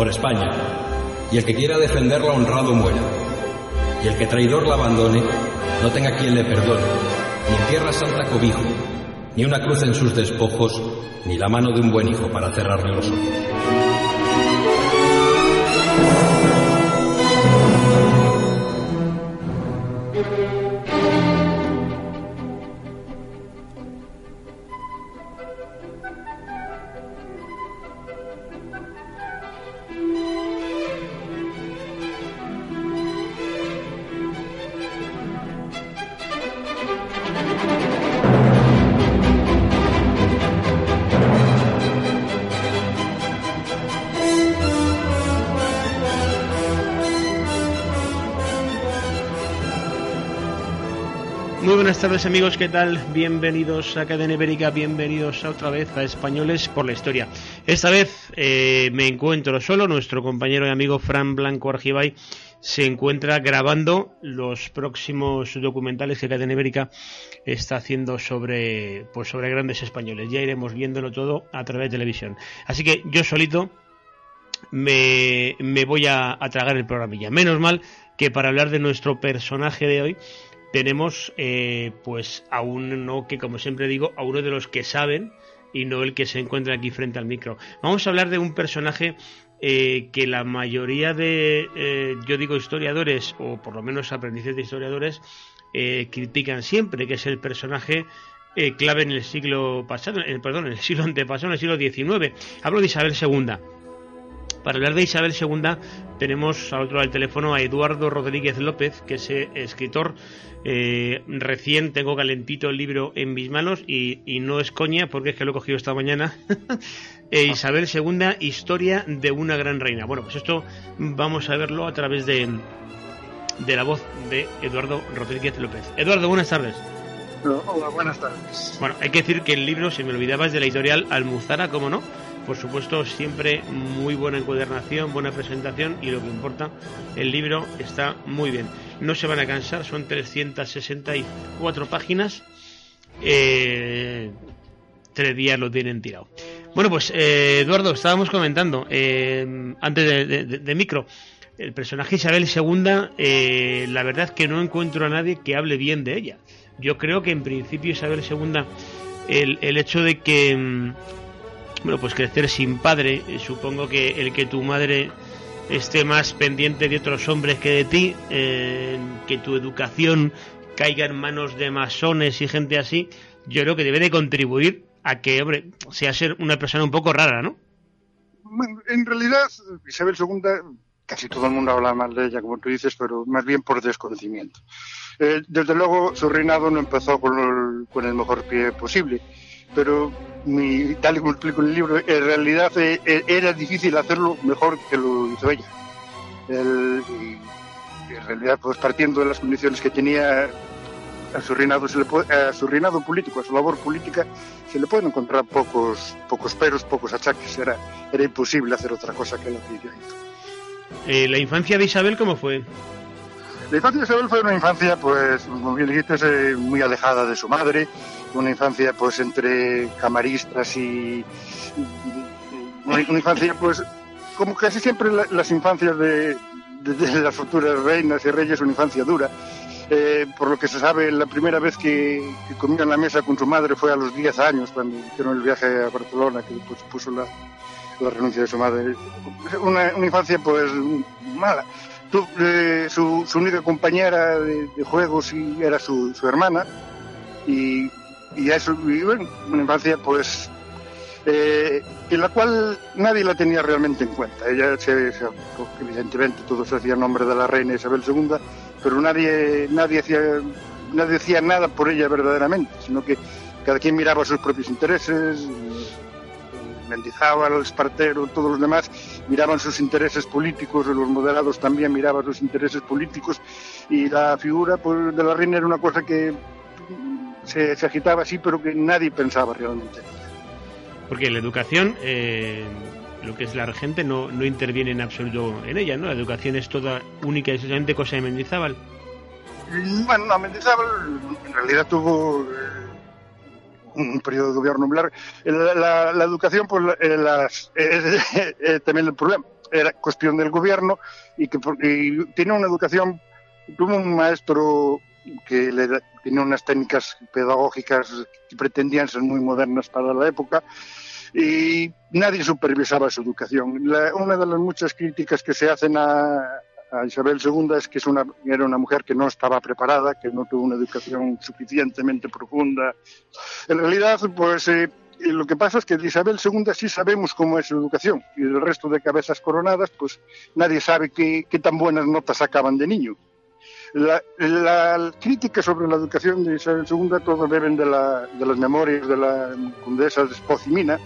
por España, y el que quiera defenderla honrado muera, y el que traidor la abandone, no tenga quien le perdone, ni en tierra santa cobijo, ni una cruz en sus despojos, ni la mano de un buen hijo para cerrarle los ojos. Amigos, ¿qué tal? Bienvenidos a Cadena Ibérica, bienvenidos otra vez a Españoles por la Historia. Esta vez eh, me encuentro solo, nuestro compañero y amigo Fran Blanco Argibay se encuentra grabando los próximos documentales que Cadena Ibérica está haciendo sobre, pues sobre grandes españoles. Ya iremos viéndolo todo a través de televisión. Así que yo solito me, voy a, a tragar el programilla. Menos mal que para hablar de nuestro personaje de hoy tenemos eh, pues a uno que, como siempre digo, a uno de los que saben y no el que se encuentra aquí frente al micro. Vamos a hablar de un personaje eh, que la mayoría de, eh, yo digo, historiadores, o por lo menos aprendices de historiadores, critican siempre, que es el personaje clave en el siglo pasado, perdón, en el siglo antepasado, en el siglo XIX. Hablo de Isabel II. Para hablar de Isabel II tenemos al otro lado del teléfono a Eduardo Rodríguez López, que es escritor eh, recién tengo calentito el libro en mis manos y, no es coña porque es que lo he cogido esta mañana. Eh, Isabel II, Historia de una gran reina. Bueno, pues esto vamos a verlo a través de, de la voz de Eduardo Rodríguez López. Eduardo, buenas tardes. Hola, buenas tardes. Bueno, hay que decir que el libro, si me olvidaba, es de la editorial Almuzara, ¿cómo no? Por supuesto, siempre muy buena encuadernación, buena presentación y lo que importa, el libro está muy bien. No se van a cansar, son 364 páginas. Eh, tres días lo tienen tirado. Bueno, pues eh, Eduardo, estábamos comentando eh, antes de, micro. El personaje Isabel II, la verdad que no encuentro a nadie que hable bien de ella. Yo creo que en principio Isabel II, el, el hecho de que mm, bueno, pues crecer sin padre, eh, supongo que el que tu madre esté más pendiente de otros hombres que de ti, eh, que tu educación caiga en manos de masones y gente así, yo creo que debe de contribuir a que, hombre, sea ser una persona un poco rara, ¿no? En realidad, Isabel II, casi todo el mundo habla mal de ella, como tú dices, pero más bien por desconocimiento. Eh, desde luego, su reinado no empezó con con el mejor pie posible pero tal y como explico en el libro, en realidad eh, eh, era difícil hacerlo mejor que lo hizo ella. en realidad, pues partiendo de las condiciones que tenía a su reinado, se le a su reinado político, a su labor política, se le pueden encontrar pocos, pocos peros, pocos achaques. Era, era imposible hacer otra cosa que lo que ella hizo. Eh, ¿La infancia de Isabel cómo fue? La infancia de Isabel fue una infancia, pues, como bien dijiste, muy alejada de su madre, una infancia pues entre camaristas y una, infancia pues como casi siempre las infancias de, las futuras reinas y reyes una infancia dura. Eh, por lo que se sabe la primera vez que, comió en la mesa con su madre fue a los 10 años cuando hicieron el viaje a Barcelona que pues, puso la, renuncia de su madre. Una, infancia pues mala. Eh, su, única compañera de, juegos era su, su hermana y y eso, bueno, una infancia pues eh, en la cual nadie la tenía realmente en cuenta. Ella, se, evidentemente, todo se hacía en nombre de la reina Isabel II, pero nadie, nadie, hacía, nadie decía nada por ella verdaderamente, sino que cada quien miraba sus propios intereses, Mendizábal, Espartero, todos los demás miraban sus intereses políticos, los moderados también miraban sus intereses políticos, y la figura pues, de la reina era una cosa que se, agitaba así, pero que nadie pensaba realmente. Porque la educación, eh, lo que es la regente, no, no interviene en absoluto en ella, ¿no? La educación es toda única y exclusivamente cosa de Mendizábal. Bueno, no, Mendizábal en realidad tuvo eh, un periodo de gobierno largo. La, la, educación, pues, las, es, también el problema. era cuestión del gobierno y que y tenía una educación, tuvo un maestro que le, tenía unas técnicas pedagógicas que pretendían ser muy modernas para la época y nadie supervisaba su educación. una de las muchas críticas que se hacen a, Isabel II es que es una, era una mujer que no estaba preparada, que no tuvo una educación suficientemente profunda. En realidad, pues eh, lo que pasa es que de Isabel II sí sabemos cómo es su educación y del resto de cabezas coronadas, pues nadie sabe qué, qué tan buenas notas sacaban de niño. La, crítica sobre la educación de Isabel II todo deben de, de las memorias de la condesa de Spozimina,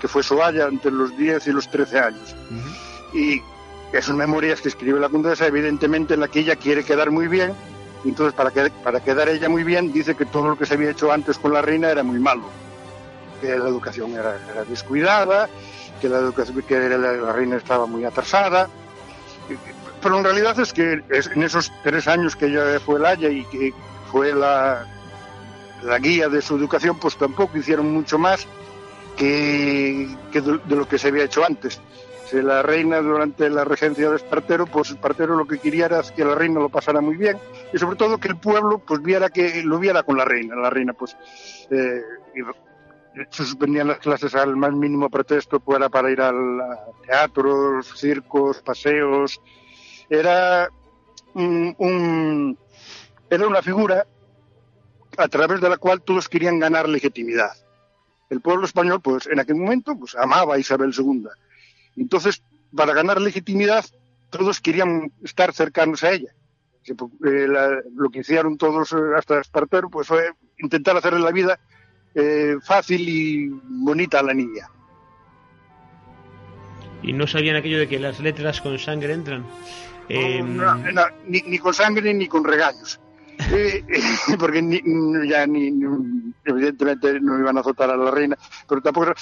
que fue su haya entre los 10 y los 13 años. Y son memorias que escribe la condesa, evidentemente en la que ella quiere quedar muy bien, entonces para, que, para quedar ella muy bien dice que todo lo que se había hecho antes con la reina era muy malo, que la educación era, descuidada, que la educación que la, reina estaba muy atrasada, pero en realidad es que en esos tres años que ella fue el haya y que fue la, la guía de su educación, pues tampoco hicieron mucho más que, de, lo que se había hecho antes. La reina durante la regencia de Espartero, pues Espartero lo que quería era que la reina lo pasara muy bien y sobre todo que el pueblo pues viera que lo viera con la reina. La reina pues eh, se suspendían las clases al más mínimo pretexto, pues era para ir al teatros, circos, paseos. Era un, era una figura a través de la cual todos querían ganar legitimidad el pueblo español, pues en aquel momento, pues amaba a Isabel II. Entonces, para ganar legitimidad, todos querían estar cercanos a ella. Eh, lo que hicieron todos eh, hasta Espartero, pues fue intentar hacerle la vida eh, fácil y bonita a la niña. Y no sabían aquello de que las letras con sangre entran. Ni, con sangre ni con regaños. porque ya ni, evidentemente no iban a azotar a la reina, pero tampoco.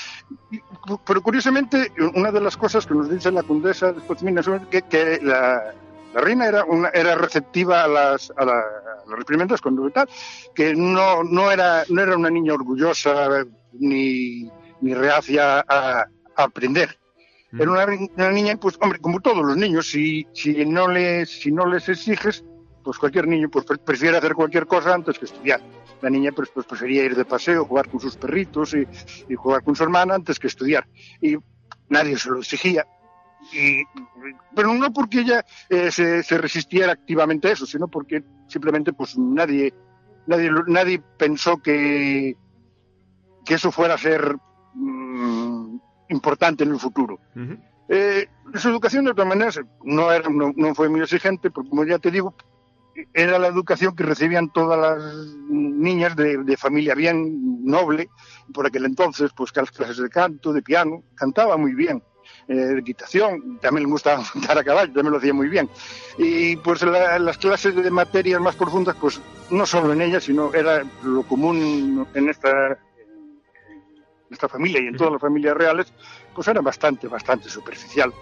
Pero curiosamente, una de las cosas que nos dice la condesa de es que, que la, la, reina era, una, era receptiva a las, a, las reprimendas cuando tal, que no, no, era, no era una niña orgullosa ni, ni reacia a, aprender. Era una, una, niña, pues, hombre, como todos los niños, si, si, no, les, si no les exiges, pues cualquier niño pues prefiere hacer cualquier cosa antes que estudiar. La niña pues, pues prefería ir de paseo, jugar con sus perritos y, jugar con su hermana antes que estudiar. Y nadie se lo exigía. Y, pero no porque ella eh, se, resistiera activamente a eso, sino porque simplemente pues nadie, nadie, nadie pensó que, que eso fuera a ser importante en el futuro. Eh, su educación de otra manera no, era, no, no, fue muy exigente, porque como ya te digo, era la educación que recibían todas las niñas de, familia bien noble, por aquel entonces, pues las clases de canto, de piano, cantaba muy bien, eh, de equitación, también le gustaba montar a caballo, también lo hacía muy bien. Y pues las clases de materias más profundas, pues no solo en ellas, sino era lo común en esta, esta familia y en todas las familias reales, pues era bastante, bastante superficial.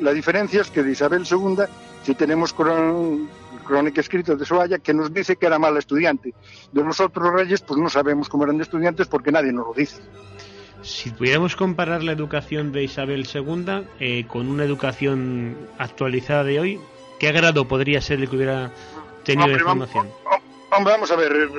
la diferencia es que de Isabel II, si tenemos con, crónica escrita de Soaya que nos dice que era mala estudiante. De los otros reyes, pues no sabemos cómo eran de estudiantes porque nadie nos lo dice. Si pudiéramos comparar la educación de Isabel II eh, con una educación actualizada de hoy, ¿qué grado podría ser el que hubiera tenido de formación? Hombre, vamos a ver.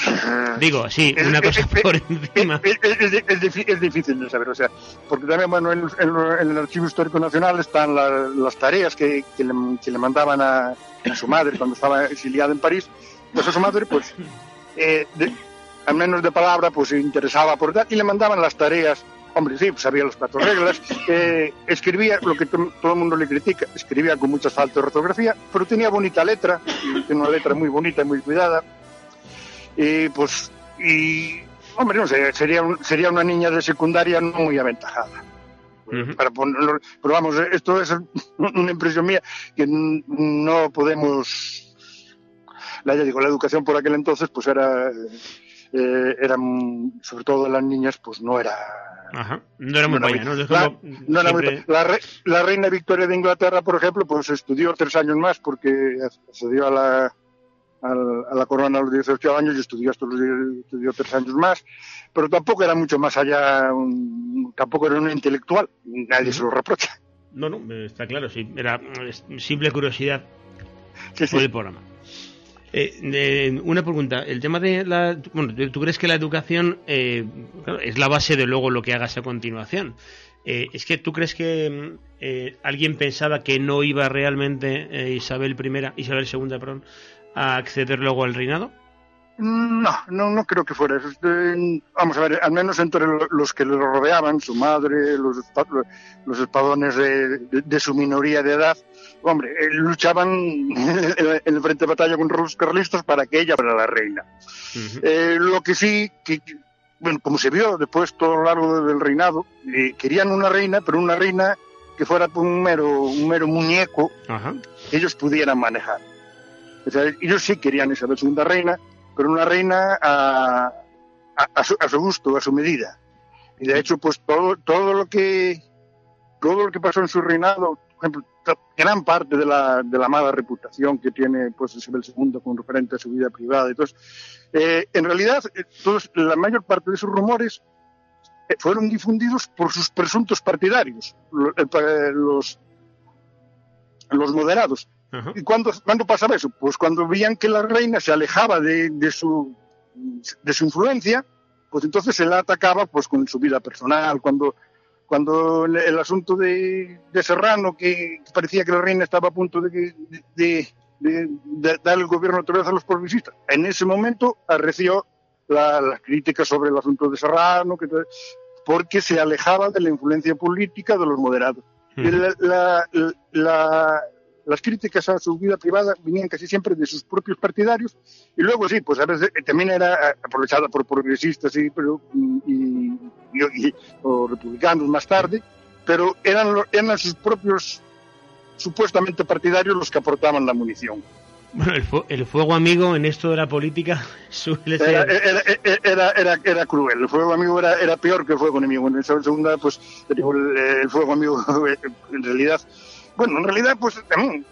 Digo, sí, una cosa por encima. Es, difícil de saber, o sea, porque también, bueno, en, el Archivo Histórico Nacional están las tareas que, le, mandaban a, su madre cuando estaba exiliada en París. Pues a su madre, pues, eh, al menos de palabra, pues se interesaba por tal, y le mandaban las tareas Hombre, sí, sabía las cuatro reglas. Eh, escribía lo que todo el mundo le critica, escribía con muchas faltas de ortografía, pero tenía bonita letra, tenía una letra muy bonita y muy cuidada. Y pues, y, hombre, no sé, sería, sería una niña de secundaria no muy aventajada. Para ponerlo, pero vamos, esto es una impresión mía que no podemos. La, ya digo, la educación por aquel entonces, pues era, eh, eran, sobre todo las niñas, pues no era no era muy buena, La, reina Victoria de Inglaterra, por ejemplo, pues estudió tres años más porque accedió a la, a la corona a los 18 años y estudió hasta los estudió tres años más, pero tampoco era mucho más allá, tampoco era un intelectual, nadie se lo reprocha. No, no, está claro, sí. Era simple curiosidad por el programa. Eh, una pregunta, el tema de la... Bueno, ¿tú crees que la educación eh, es la base de luego lo que hagas a continuación? Eh, ¿Es que tú crees que eh, alguien pensaba que no iba realmente eh, Isabel I, Isabel II, perdón, a acceder luego al reinado? No, no, no creo que fuera eso. Vamos a ver, al menos entre los que le rodeaban, su madre, los, los espadones de, su minoría de edad, hombre, luchaban en el frente de batalla contra los carlistas para que ella fuera la reina. lo que sí, que, bueno, como se vio después todo lo largo del reinado, eh, querían una reina, pero una reina que fuera un mero, un mero muñeco que ellos pudieran manejar. O sea, ellos sí querían esa segunda reina, pero una reina a, a, su, a, su, gusto, a su medida. Y de hecho, pues todo, todo lo que todo lo que pasó en su reinado, por ejemplo, gran parte de la, de la mala reputación que tiene pues Isabel II con referente a su vida privada todo eh, en realidad, eh, todos, la mayor parte de sus rumores eh, fueron difundidos por sus presuntos partidarios, los, los moderados. ¿Y cuándo, cuándo, pasaba eso? Pues cuando veían que la reina se alejaba de, de, su, de su influencia, pues entonces se la atacaba pues con su vida personal, cuando, cuando el, asunto de, de, Serrano, que parecía que la reina estaba a punto de, de, de, dar el gobierno otra vez a los progresistas. En ese momento arreció las críticas sobre el asunto de Serrano, que, porque se alejaba de la influencia política de los moderados. Las críticas a su vida privada venían casi siempre de sus propios partidarios y luego sí, pues a veces eh, también era aprovechada por progresistas y, pero, y, o republicanos más tarde, pero eran, eran sus propios supuestamente partidarios los que aportaban la munición. Bueno, el, fuego amigo en esto de la política suele ser... Era, era, era, cruel, el fuego amigo era, era peor que el fuego enemigo. En esa segunda, pues, el, fuego amigo, en realidad, bueno, en realidad, pues, también,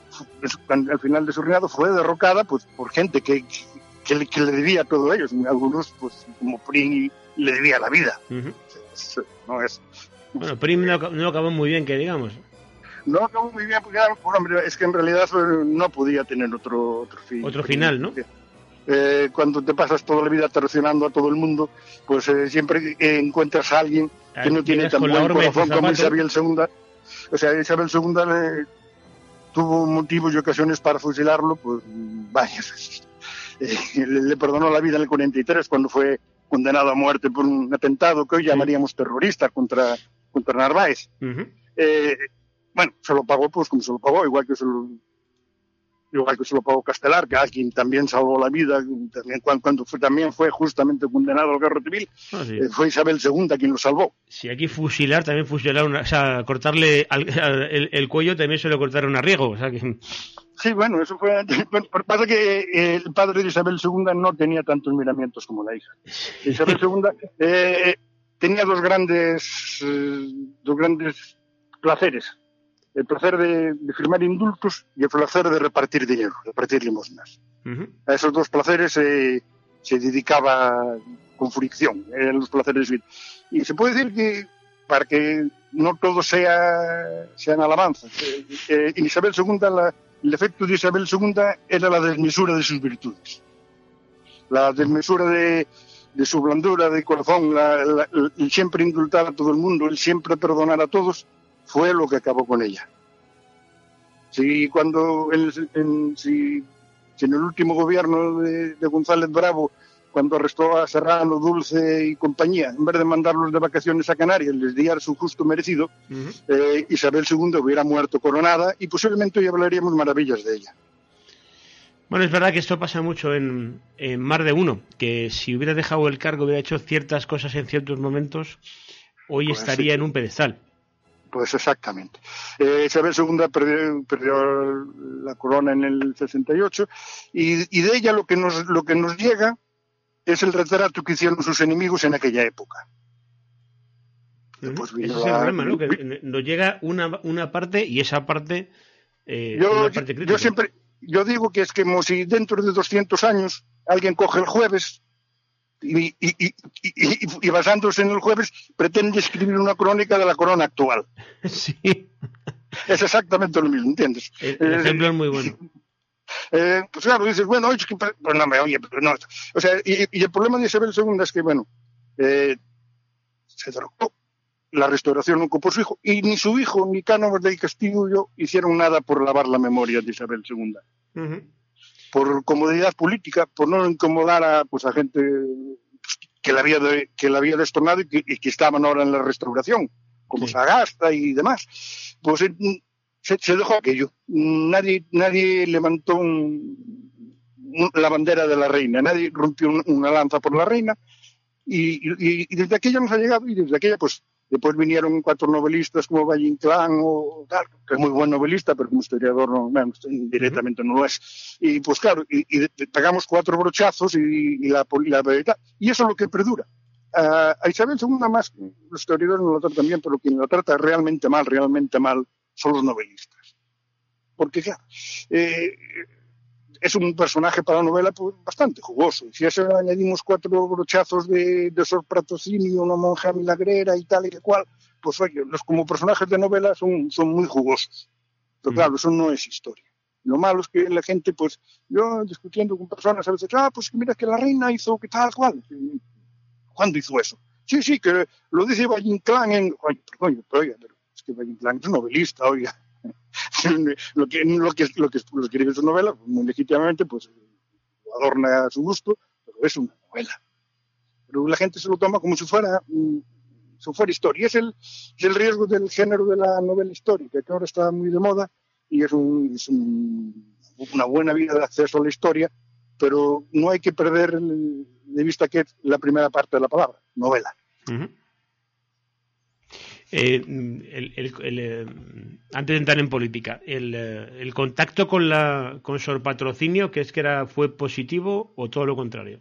al final de su reinado fue derrocada, pues, por gente que, que, le, debía todo ellos. Algunos, pues, como Prim, le debía la vida. no es... Bueno, Prim no, no acabó muy bien, que digamos. No acabó muy bien, porque hombre, es que en realidad no podía tener otro, otro fin. Otro final, ¿no? Eh, cuando te pasas toda la vida traicionando a todo el mundo, pues eh, siempre encuentras a alguien que no tiene tan buen corazón como Isabel II. O sea, Isabel II le, tuvo motivos y ocasiones para fusilarlo, pues vaya, eh, le, perdonó la vida en el 43 cuando fue condenado a muerte por un atentado que hoy llamaríamos terrorista contra, contra Narváez. eh, bueno, se lo pagó pues como se lo pagó, igual que se lo, igual que se lo pagó Castelar, que a quien también salvó la vida, también cuando, fue, también fue justamente condenado al guerra civil, ah, eh, fue Isabel II quien lo salvó. Si aquí fusilar, también fusilar, una, o sea, cortarle el, cuello también se lo cortaron a riego, o sea que... Sí, bueno, eso fue. Bueno, pasa que el padre de Isabel II no tenía tantos miramientos como la hija. Isabel II eh, tenía dos grandes, eh, dos grandes placeres el placer de, firmar indultos y el placer de repartir dinero, repartir limosnas. A esos dos placeres se dedicaba con fricción, eran los placeres. Y se puede decir que, para que no todo sea, sean alabanzas, eh, eh, Isabel II, el efecto de Isabel II era la desmesura de sus virtudes. La desmesura de, su blandura de corazón, el siempre indultar a todo el mundo, el siempre perdonar a todos, fue lo que acabó con ella. Si cuando en, si, en el último gobierno de, González Bravo, cuando arrestó a Serrano, Dulce y compañía, en vez de mandarlos de vacaciones a Canarias, les diera su justo merecido, eh, Isabel II hubiera muerto coronada y posiblemente hoy hablaríamos maravillas de ella. Bueno, es verdad que esto pasa mucho en, en Mar de Uno, que si hubiera dejado el cargo, hubiera hecho ciertas cosas en ciertos momentos, hoy pues estaría en un pedestal. Pues exactamente. Eh, Isabel II perdió, la corona en el 68 y, y de ella lo que, nos, lo que nos llega es el retrato que hicieron sus enemigos en aquella época. Pues Ese es el problema, ¿no? Que nos llega una, una parte y esa parte, eh, yo, yo siempre yo digo que es como si dentro de 200 años alguien coge el jueves y, y, y, basándose en el jueves, pretende escribir una crónica de la corona actual. Sí. es exactamente lo mismo, ¿entiendes? El, ejemplo es muy bueno. Eh, pues claro, dices, bueno, oye, que, pues no me oye, pero no. O sea, y, y, el problema de Isabel II es que, bueno, eh, se derrocó, la restauración no ocupó su hijo, y ni su hijo ni Cánovas del Castillo hicieron nada por lavar la memoria de Isabel II. Uh -huh. Por comodidad política, por no incomodar a, pues, a gente que la había, de, que la había destornado y que, y que, estaban ahora en la restauración, como sí. Sagasta y demás. Pues se, se, dejó aquello. Nadie, nadie levantó un, un, la bandera de la reina, nadie rompió un, una lanza por la reina. Y, y, y, desde aquella nos ha llegado, y desde aquella, pues, después vinieron cuatro novelistas como Valle Inclán o tal, que es muy buen novelista, pero como historiador no, bueno, directamente no lo es. Y pues claro, y, y pegamos cuatro brochazos y, la, y eso es lo que perdura. Uh, a Isabel II más, los historiadores no lo tratan bien, pero quien lo trata realmente mal, realmente mal, son los novelistas. Porque, claro, eh, es un personaje para la novela pues, bastante jugoso. Y si a eso le añadimos cuatro brochazos de, de sorpratocinio, una monja milagrera y tal y cual, pues oye, los como personajes de novela son, son muy jugosos. Pero claro, eso no es historia. Lo malo es que la gente, pues, yo discutiendo con personas a veces, ah, pues mira que la reina hizo que tal cual. ¿Cuándo hizo eso? Sí, sí, que lo dice Valle Inclán en... Oye, perdón, pero, oiga, pero es que Valle Inclán es novelista, oiga. lo que lo que lo que, escribe su novela, muy legítimamente, pues lo adorna a su gusto, pero es una novela. Pero la gente se lo toma como si fuera si fuera historia. Es el, es el riesgo del género de la novela histórica, que ahora está muy de moda y es, un, es un, una buena vía de acceso a la historia, pero no hay que perder de vista que es la primera parte de la palabra, novela. Uh -huh. Eh, el, el, el, eh, antes de entrar en política, el, eh, contacto con la con Sor Patrocinio, que es que era fue positivo o todo lo contrario?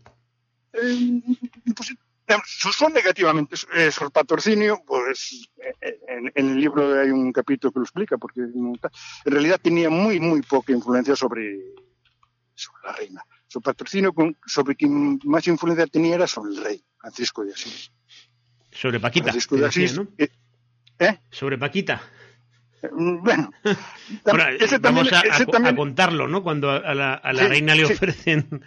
Pues, son negativamente. Sor Patrocinio, pues en, en, el libro hay un capítulo que lo explica, porque en realidad tenía muy, muy poca influencia sobre, sobre la reina. Sor Patrocinio, sobre quien más influencia tenía era sobre el rey, Francisco de Asís. Sobre Paquita. Francisco de Asís, decía, ¿no? Eh, ¿Eh? Sobre Paquita. Bueno, bueno también, vamos a, ese a, también... a, contarlo, ¿no? Cuando a la, a la sí, reina le ofrecen.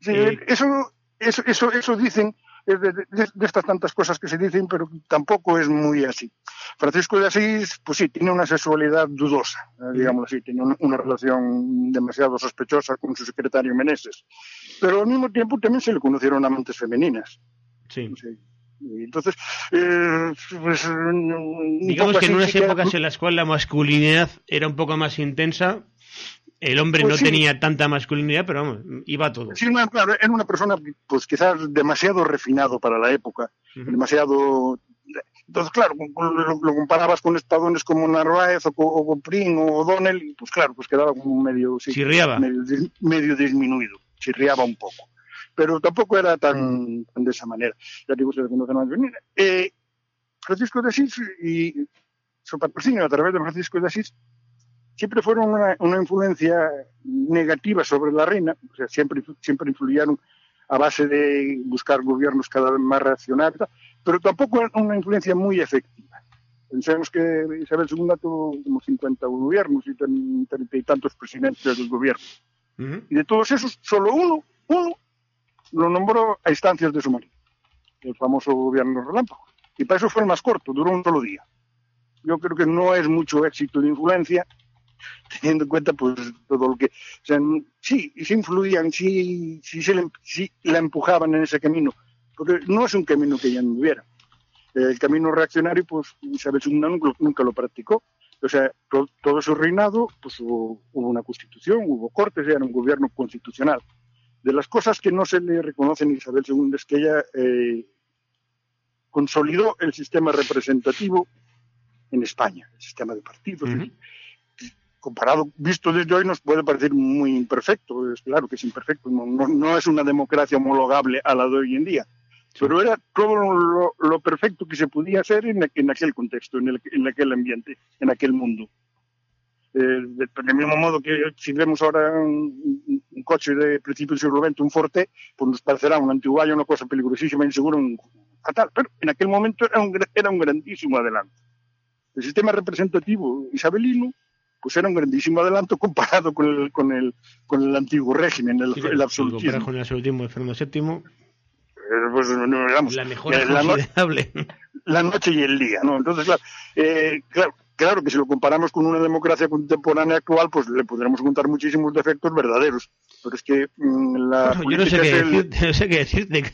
Sí, eh... eso, eso, eso, eso dicen de, de, de, estas tantas cosas que se dicen, pero tampoco es muy así. Francisco de Asís, pues sí, tiene una sexualidad dudosa, digamos así, tiene una, una, relación demasiado sospechosa con su secretario Meneses, pero al mismo tiempo también se le conocieron amantes femeninas. Sí. sí. Entonces, eh, pues, digamos que en unas épocas en las cuales la masculinidad era un poco más intensa, el hombre pues no sí. tenía tanta masculinidad, pero vamos, iba todo. Sí, una, era una persona, pues quizás demasiado refinado para la época, uh -huh. demasiado. Entonces, claro, lo, lo, comparabas con espadones como Narváez o, o con Prim o O'Donnell, y pues claro, pues quedaba como medio. Sí, Chirriaba. Medio, medio disminuido, chirriaba un poco pero tampoco era tan, tan de esa manera. Ya digo, se le conoce más venir. Eh, Francisco de Asís y su patrocinio a través de Francisco de Asís siempre fueron una, una, influencia negativa sobre la reina, o sea, siempre, siempre influyeron a base de buscar gobiernos cada vez más reaccionarios, pero tampoco una influencia muy efectiva. Pensemos que Isabel II tuvo como 50 gobiernos y treinta y tantos presidentes del gobierno. Uh -huh. Y de todos esos, solo uno, uno lo nombró a instancias de su marido, el famoso gobierno relámpago. Y para eso fue el más corto, duró un solo día. Yo creo que no es mucho éxito de influencia, teniendo en cuenta pues todo lo que... O sea, sí, influían, sí, sí, la empujaban en ese camino, porque no es un camino que ella no hubiera. El camino reaccionario, pues Isabel II nunca, lo practicó. O sea, todo, todo su reinado, pues hubo, hubo una constitución, hubo cortes, era un gobierno constitucional. De las cosas que no se le reconocen a Isabel II es que ella eh, consolidó el sistema representativo en España, el sistema de partidos. Uh -huh. Comparado, visto desde hoy, nos puede parecer muy imperfecto. Es claro que es imperfecto, no, no, no es una democracia homologable a la de hoy en día. Pero era todo lo, lo, perfecto que se podía hacer en, en aquel contexto, en, el, en aquel ambiente, en aquel mundo. Eh, del mismo modo que si vemos ahora un, un coche de principio del siglo XX, un Forte, pues nos parecerá un antiguayo, una cosa peligrosísima, insegura, un fatal. Pero en aquel momento era un, era un grandísimo adelanto. el sistema representativo isabelino pues era un grandísimo adelanto comparado con el, con el, con el antiguo régimen, el, el absolutismo. con el absolutismo de Fernando VII. Eh, pues, no, digamos, la mejor la, no, considerable. la noche y el día, ¿no? Entonces, claro, eh, claro, claro que si lo comparamos con una democracia contemporánea actual, pues le podremos contar muchísimos defectos verdaderos. Pero es que mm, la Bueno, yo no sé, qué el- decirte, no sé qué decirte,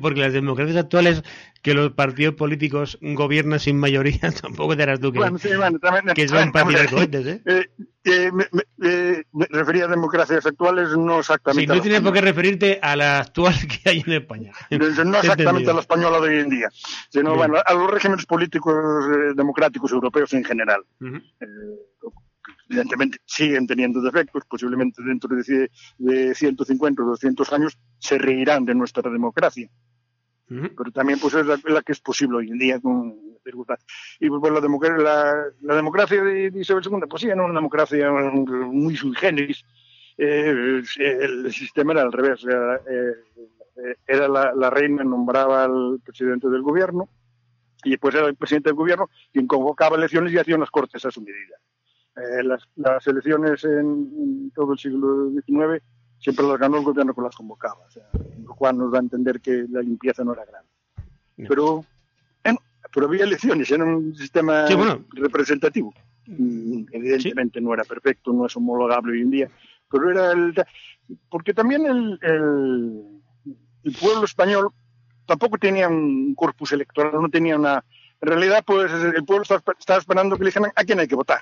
porque las democracias actuales, que los partidos políticos gobiernan sin mayoría, tampoco te harás tú que, Bueno, sí, bueno, también- que van para tirar cohetes, ¿eh? eh, eh, me, me- eh, me refería a democracias actuales, no Sí, exactamente. a no tienes por qué referirte a la actual que hay en España. No exactamente entendido. a la española de hoy en día, sino bueno, a los regímenes políticos eh, democráticos europeos en general. Eh, evidentemente siguen teniendo defectos, posiblemente dentro de, de 150 o 200 años se reirán de nuestra democracia. Pero también pues es la, la que es posible hoy en día con circunstancias. Y pues, bueno, la, democracia, la, la democracia de, Isabel II, pues sí, era una democracia muy sui generis. Eh, el sistema era al revés. Era, eh, era la, la reina nombraba al presidente del gobierno y después era el presidente del gobierno quien convocaba elecciones y hacía unas cortes a su medida. Eh, las, las elecciones en, en todo el siglo XIX siempre las ganó el gobierno que las convocaba, o sea, lo cual nos da a entender que la limpieza no era grande. No. Pero, pero había elecciones, era un sistema Sí, bueno. representativo. Mm, Evidentemente no era perfecto, no es homologable hoy en día, pero era el... Porque también el, el, el pueblo español tampoco tenía un corpus electoral, no tenía una... En realidad, pues el pueblo estaba, esperando que le dijeran a quién hay que votar.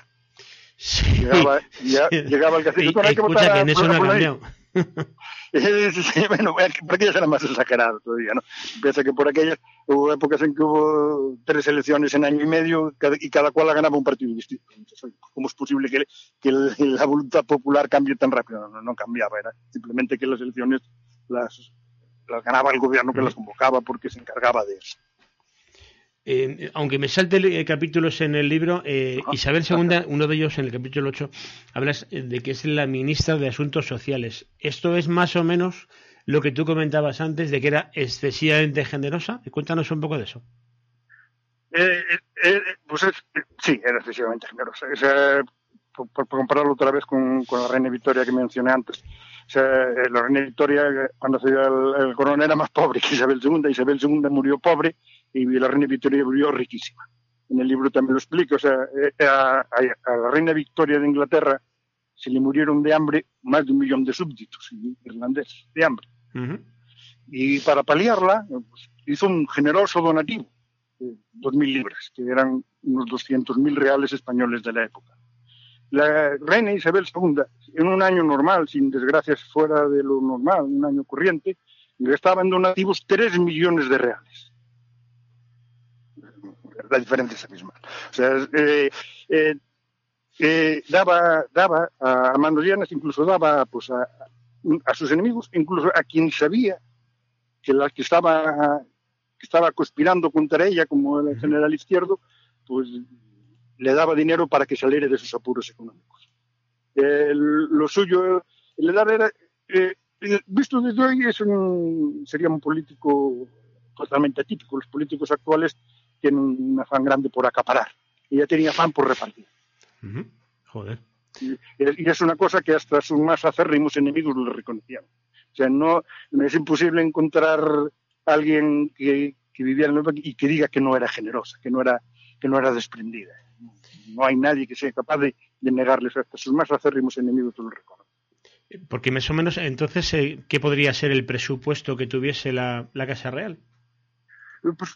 Sí. Llegaba, ya- Sí. llegaba el "Bueno, hay que votar que a- en eso a no ha fulanito". cambiado. Bueno, por aquellas era más exagerado todavía, ¿no? Piensa que por aquellas hubo épocas en que hubo tres elecciones en año y medio y cada cual la ganaba un partido distinto. ¿Cómo es posible que, la voluntad popular cambie tan rápido? No, no cambiaba, era simplemente que las elecciones las, las ganaba el gobierno que las convocaba porque se encargaba de eso. Eh, aunque me salte eh, capítulos en el libro, eh. Isabel II, uno de ellos en el capítulo 8, hablas eh, de que es la ministra de Asuntos Sociales. ¿Esto es más o menos lo que tú comentabas antes de que era excesivamente generosa? Cuéntanos un poco de eso. Eh, pues es- sí, era excesivamente generosa. O sea, por, por compararlo otra vez con, con la reina Victoria que mencioné antes. O sea, la reina Victoria, cuando se dio el, el corona, era más pobre que Isabel II. Isabel II murió pobre y la reina Victoria murió riquísima. En el libro también lo explico. O sea, eh, a, a- a la reina Victoria de Inglaterra se le murieron de hambre más de un millón de súbditos irlandeses, de hambre Ujú. y para paliarla pues, hizo un generoso donativo de 2.000 libras, que eran unos 200.000 reales españoles de la época. La reina Isabel II, en un año normal, sin desgracias fuera de lo normal, un año corriente, gastaba en donativos 3 millones de reales. La diferencia es la misma. O sea, eh, eh, eh, daba, daba a llenas, incluso daba pues, a, a sus enemigos, incluso a quien sabía que la que estaba que estaba conspirando contra ella, como el general izquierdo, pues le daba dinero para que saliera de sus apuros económicos. Lo suyo, le dar era, visto desde hoy, es un, sería un político totalmente atípico. Los políticos actuales tienen un afán grande por acaparar. Ella tenía afán por repartir. Joder. Y, y es una cosa que hasta sus más acérrimos enemigos lo reconocían. O sea, no, es imposible encontrar a alguien que, que viviera en Europa y que diga que no era generosa, que no era, que no era desprendida. No hay nadie que sea capaz de, de negarles hasta sus más acérrimos enemigos lo reconocen. Porque más o menos, entonces, eh, ¿qué podría ser el presupuesto que tuviese la, la Casa Real? Pues,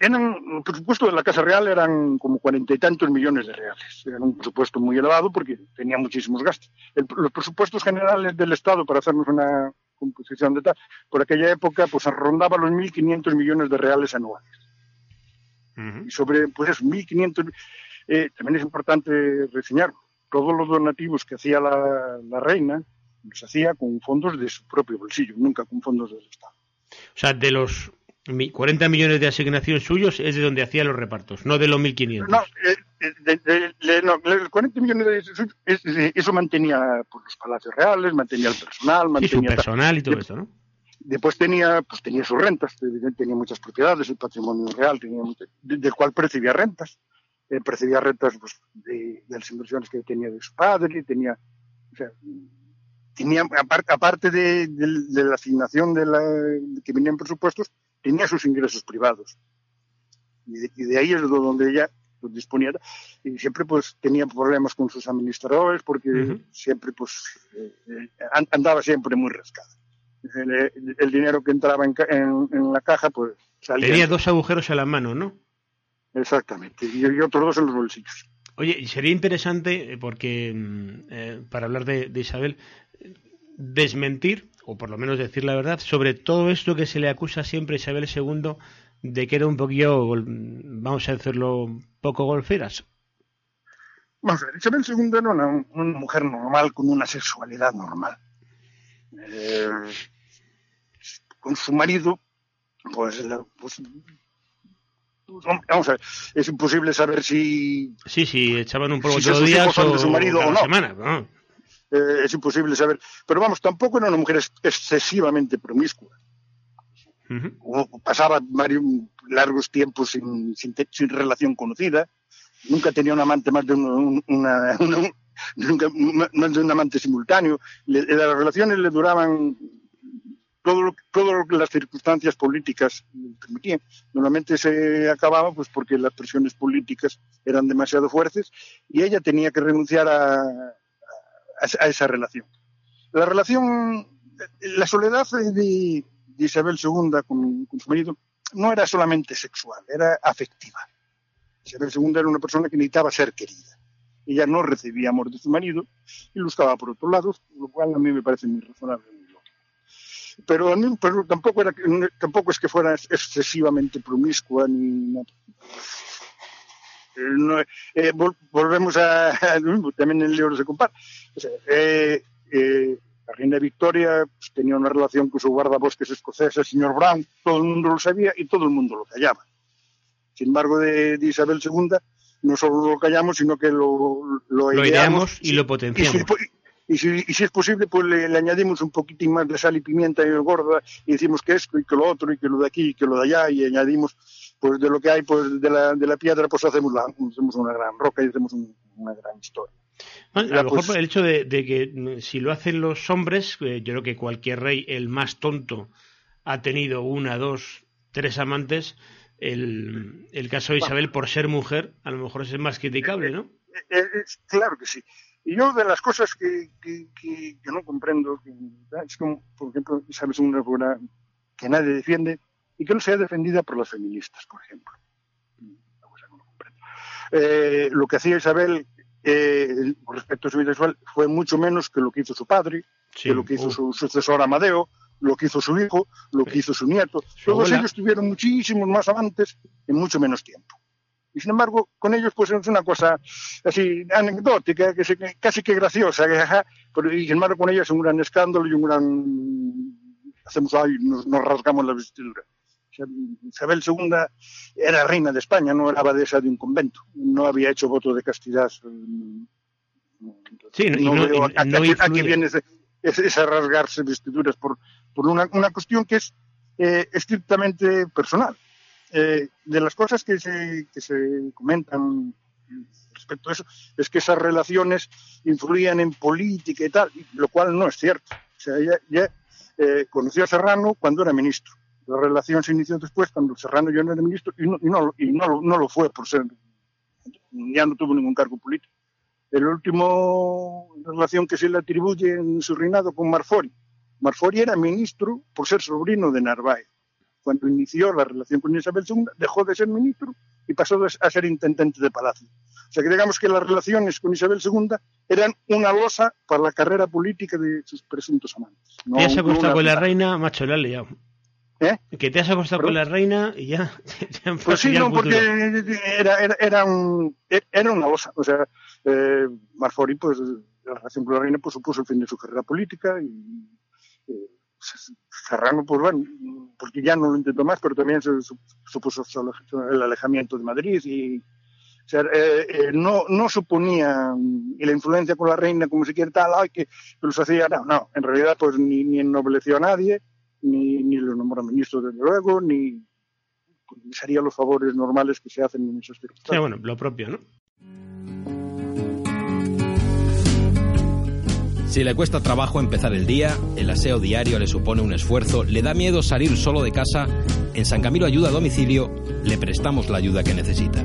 eran, el presupuesto de la Casa Real eran como cuarenta y tantos millones de reales. Era un presupuesto muy elevado porque tenía muchísimos gastos. El- los presupuestos generales del Estado, para hacernos una composición de tal, por aquella época, pues rondaba los 1.500 millones de reales anuales. Y sobre, pues eso, 1.500. Eh, también es importante reseñar, todos los donativos que hacía la, la reina los hacía con fondos de su propio bolsillo, nunca con fondos del Estado. O sea, de los 40 millones de asignación suyos es de donde hacía los repartos, no de los 1.500. No, eh, eh, de- de- de- no, los 40 millones de es- eso mantenía pues, los palacios reales, mantenía el personal, su mantenía tal. personal y todo eso, ¿no? Después tenía, pues tenía sus rentas, tenía muchas propiedades, el patrimonio real, tenía del cual percibía rentas. eh, percibía rentas pues, de, las inversiones que tenía de su padre, tenía, o sea, tenía aparte, aparte de, la asignación de la, que venían presupuestos, tenía sus ingresos privados. Y de, ahí es donde ella pues, disponía y siempre pues tenía problemas con sus administradores porque siempre pues eh, eh, andaba siempre muy rascada. El, dinero que entraba en, en, la caja pues salía. Tenía dos agujeros en la mano, ¿no? Exactamente, y, otros dos en los bolsillos. Oye, y sería interesante, eh, porque mm, para hablar de, Isabel, desmentir, o por lo menos decir la verdad, sobre todo esto que se le acusa siempre a Isabel II de que era un poquillo, vamos a decirlo, poco golferas. Vamos a ver, Isabel II era una, mujer normal con una sexualidad normal. Eh, con su marido, pues, pues, vamos a ver, es imposible saber si... Sí, sí, echaban un poco de días o de su marido o no. Semana, eh, es imposible saber. Pero vamos, tampoco era una mujer excesivamente promiscua. Pasaba varios largos tiempos sin, sin, relación conocida. Nunca tenía un amante más de una, nunca, más de un amante simultáneo. las relaciones le duraban todo lo, todo que las circunstancias políticas permitían. Normalmente se acababa pues porque las presiones políticas eran demasiado fuertes y ella tenía que renunciar a, a, esa relación. La relación, la soledad de, Isabel II con, su marido no era solamente sexual, era afectiva. Isabel II era una persona que necesitaba ser querida. Ella no recibía amor de su marido y buscaba por otro lado, lo cual a mí me parece muy razonable. Pero, a mí, pero tampoco, era, tampoco es que fuera excesivamente promiscua ni eh, volvemos a, también en el libro se compara. Eh, eh, la reina Victoria pues, tenía una relación con su guardabosques escocés, el señor Brown, todo el mundo lo sabía y todo el mundo lo callaba. Sin embargo, de, Isabel II no solo lo callamos, sino que lo, lo, ideamos, y, lo potenciamos. Y si, y si, es posible, pues le, añadimos un poquitín más de sal y pimienta y gorda y decimos que esto y que lo otro y que lo de aquí y que lo de allá y añadimos pues de lo que hay pues de la, de la piedra pues hacemos, la, hacemos una gran roca y hacemos una gran historia. a lo mejor pues el hecho de, que mm, si lo hacen los hombres, eh, yo creo que cualquier rey, el más tonto, ha tenido una, dos, tres amantes. El, el caso de Isabel, por ser mujer, a lo mejor es más criticable, ¿no? Eh, eh, claro que sí. Y yo de las cosas que, que, que, no comprendo, es como, por ejemplo, Isabel una figura que nadie defiende, y que no sea defendida por las feministas, por ejemplo. Eh, lo que hacía Isabel eh, respecto a su vida sexual fue mucho menos que lo que hizo su padre, que lo que hizo su sucesor Amadeo, lo que hizo su hijo, lo que hizo su nieto. Todos ellos tuvieron muchísimos más amantes en mucho menos tiempo. Y sin embargo, con ellos pues es una cosa así anecdótica, que casi que graciosa, pero y sin embargo con ellos es un gran escándalo y un gran hacemos ahí, nos rasgamos la vestidura. Isabel II era reina de España, no era abadesa de un convento, no había hecho voto de castidad. Sí, no, veo a, qué viene ese, rasgarse vestiduras por, por una, una cuestión que es eh, estrictamente personal. Eh, de las cosas que se, que se comentan respecto a eso es que esas relaciones influían en política y tal, lo cual no es cierto. O sea, ella, ya eh, conoció a Serrano cuando era ministro la relación se inició después cuando Serrano ya no era ministro y no, y no, y no, no lo fue por ser, ya no tuvo ningún cargo político. El último relación que se le atribuye en su reinado con Marfori. Marfori era ministro por ser sobrino de Narváez. Cuando inició la relación con Isabel II, dejó de ser ministro y pasó a ser intendente de palacio. O sea que digamos que las relaciones con Isabel II eran una losa para la carrera política de sus presuntos amantes. ya se acostó con la reina, macho, le ha liado. ¿Eh? Que te has acostado con la reina y ya. pues sí, no, porque era, era, era, un, era una losa. O sea, eh, Marfori, pues, la relación con la reina, pues supuso el fin de su carrera política y. Eh, Serrano, pues bueno, porque ya no lo intentó más, pero también se supuso el alejamiento de Madrid y. O sea, eh, eh, no, no suponía, y la influencia con la reina, como si quiera tal, ay, que, que los hacía, no, no, en realidad, pues ni, ni ennobleció a nadie, ni, ni lo nombró ministro desde luego, ni les haría los favores normales que se hacen en esos circunstancias. Sí, bueno, lo propio, ¿no? Si le cuesta trabajo empezar el día, el aseo diario le supone un esfuerzo, le da miedo salir solo de casa, en San Camilo Ayuda a Domicilio le prestamos la ayuda que necesita.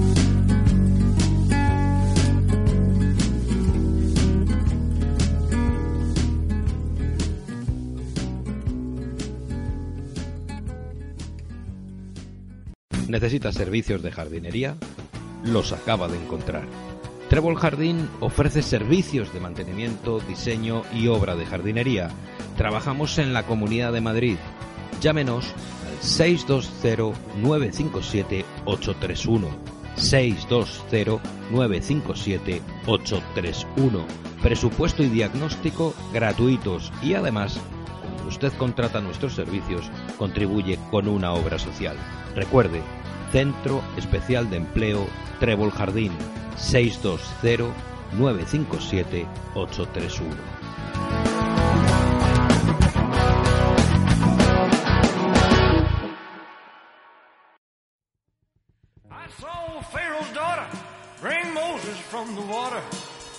¿Necesita servicios de jardinería? Los acaba de encontrar. Trébol Jardín ofrece servicios de mantenimiento, diseño y obra de jardinería. Trabajamos en la Comunidad de Madrid. Llámenos al 620-957-831. 620-957-831. Presupuesto y diagnóstico gratuitos y además, usted contrata nuestros servicios, contribuye con una obra social. Recuerde, Centro Especial de Empleo Trébol Jardín 620 957 831. I saw Pharaoh's daughter bring Moses from the water.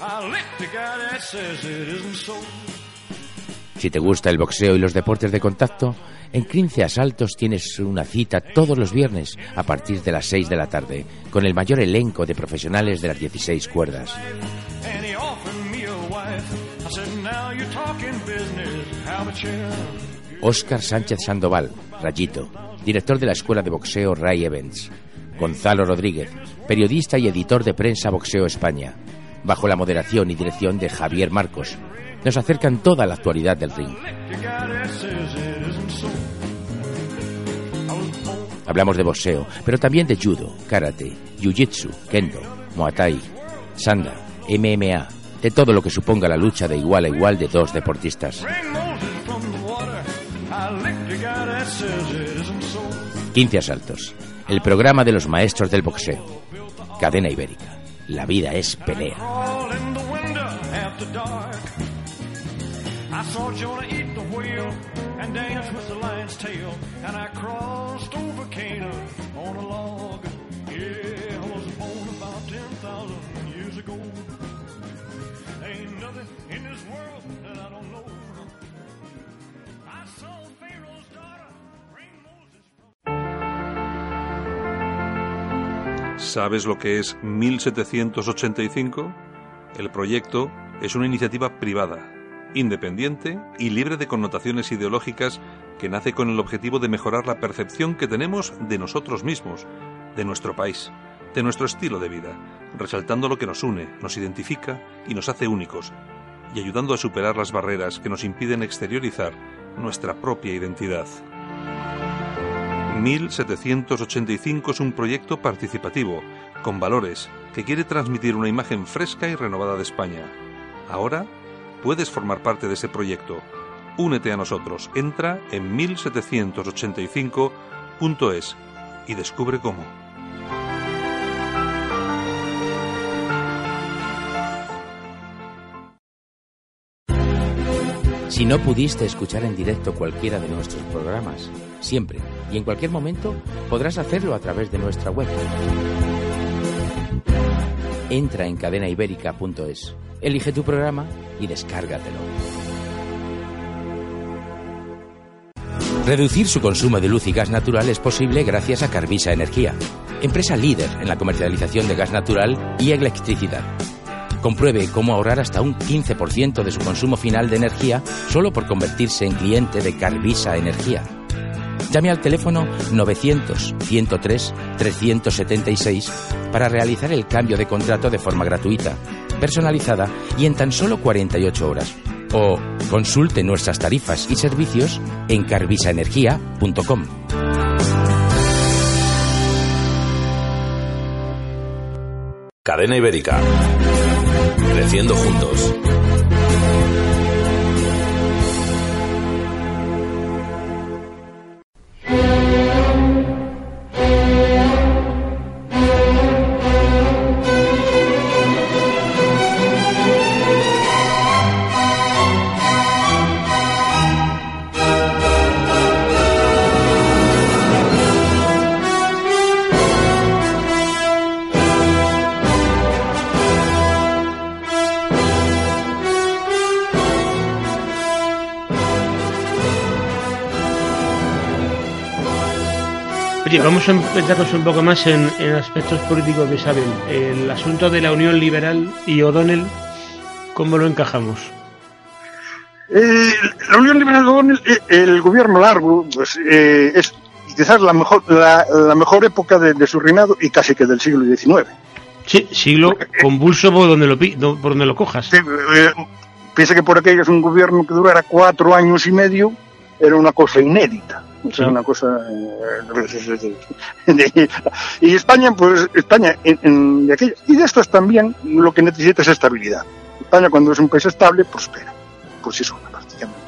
I licked the guy that says it isn't so. Si te gusta el boxeo y los deportes de contacto, en 15 Asaltos tienes una cita todos los viernes a partir de las 6 de la tarde, con el mayor elenco de profesionales de las 16 cuerdas. Óscar Sánchez Sandoval, Rayito, director de la Escuela de Boxeo Ray Events. Gonzalo Rodríguez, periodista y editor de prensa Boxeo España. Bajo la moderación y dirección de Javier Marcos, nos acercan toda la actualidad del ring. Hablamos de boxeo, pero también de judo, karate, jiu-jitsu, kendo, muay thai, sanda, MMA, de todo lo que suponga la lucha de igual a igual de dos deportistas. bring Moses from the water. I licked the guy that says it isn't so. 15 asaltos, el programa de los maestros del boxeo. Cadena ibérica. La vida es pelea. I saw Jonah eat the whale and dance with the lion's tail. And I crossed over Canaan on a log. Yeah, I was born about 10,000 years ago. Ain't nothing in this world that I don't know. I saw Pharaoh's daughter bring Moses. ¿Sabes lo que es 1785? El proyecto es una iniciativa privada, independiente y libre de connotaciones ideológicas que nace con el objetivo de mejorar la percepción que tenemos de nosotros mismos, de nuestro país, de nuestro estilo de vida, resaltando lo que nos une, nos identifica y nos hace únicos, y ayudando a superar las barreras que nos impiden exteriorizar nuestra propia identidad. 1785 es un proyecto participativo, con valores, que quiere transmitir una imagen fresca y renovada de España. Ahora puedes formar parte de ese proyecto. Únete a nosotros. Entra en 1785.es y descubre cómo. Si no pudiste escuchar en directo cualquiera de nuestros programas, siempre y en cualquier momento podrás hacerlo a través de nuestra web. Entra en cadenaibérica.es, elige tu programa y descárgatelo. Reducir su consumo de luz y gas natural es posible gracias a Carvisa Energía, empresa líder en la comercialización de gas natural y electricidad. Compruebe cómo ahorrar hasta un 15% de su consumo final de energía solo por convertirse en cliente de Carvisa Energía. Llame al teléfono 900-103-376 para realizar el cambio de contrato de forma gratuita, personalizada y en tan solo 48 horas. O consulte nuestras tarifas y servicios en carvisaenergía.com. Cadena Ibérica. Creciendo juntos. Vamos a meternos un poco más en, en aspectos políticos de Isabel. El asunto de la Unión Liberal y O'Donnell, ¿cómo lo encajamos? Eh, la Unión Liberal O'Donnell, eh, el gobierno largo, pues eh, es quizás la mejor, la, la mejor época de, de su reinado y casi que del siglo XIX. Sí, siglo convulso por donde lo, por donde lo cojas. Sí, eh, piensa que por aquello es un gobierno que durara cuatro años y medio, era una cosa inédita. Sea, Sí. una cosa. eh, de- y España, pues, España, en, en- de aquellas- y de estas también, lo que necesita es estabilidad. España, cuando es un país estable, prospera, por sí sola, prácticamente.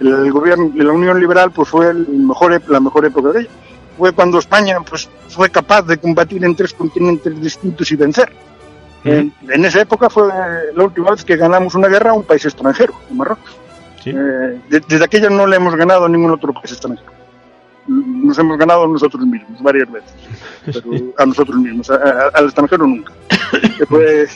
El, el gobierno de la Unión Liberal, pues, fue el mejor, ep- la mejor época de ella. Fue cuando España, pues, fue capaz de combatir en tres continentes distintos y vencer. En, en esa época fue la última vez que ganamos una guerra a un país extranjero, en Marruecos. Sí. Eh, desde aquella no le hemos ganado a ningún otro país extranjero. Nos hemos ganado a nosotros mismos varias veces, pero a nosotros mismos, a- a- al extranjero nunca. Fue,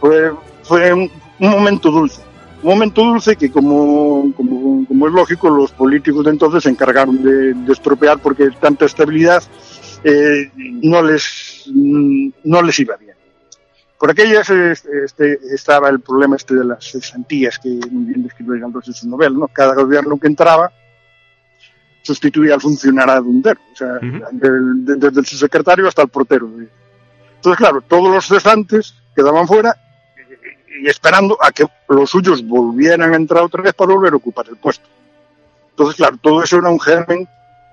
fue, fue un, un momento dulce. Un momento dulce que, como, como, como es lógico, los políticos de entonces se encargaron de, de estropear porque tanta estabilidad eh, no, les, no les iba bien. Por aquellas este, este, estaba el problema este de las cesantías que muy bien describe Galdós en su novela, ¿no? Cada gobierno que entraba sustituía al funcionario entero, o sea, Ujú. del- de- desde el subsecretario hasta el portero. Entonces, claro, todos los cesantes quedaban fuera y, y esperando a que los suyos volvieran a entrar otra vez para volver a ocupar el puesto. Entonces, claro, todo eso era un germen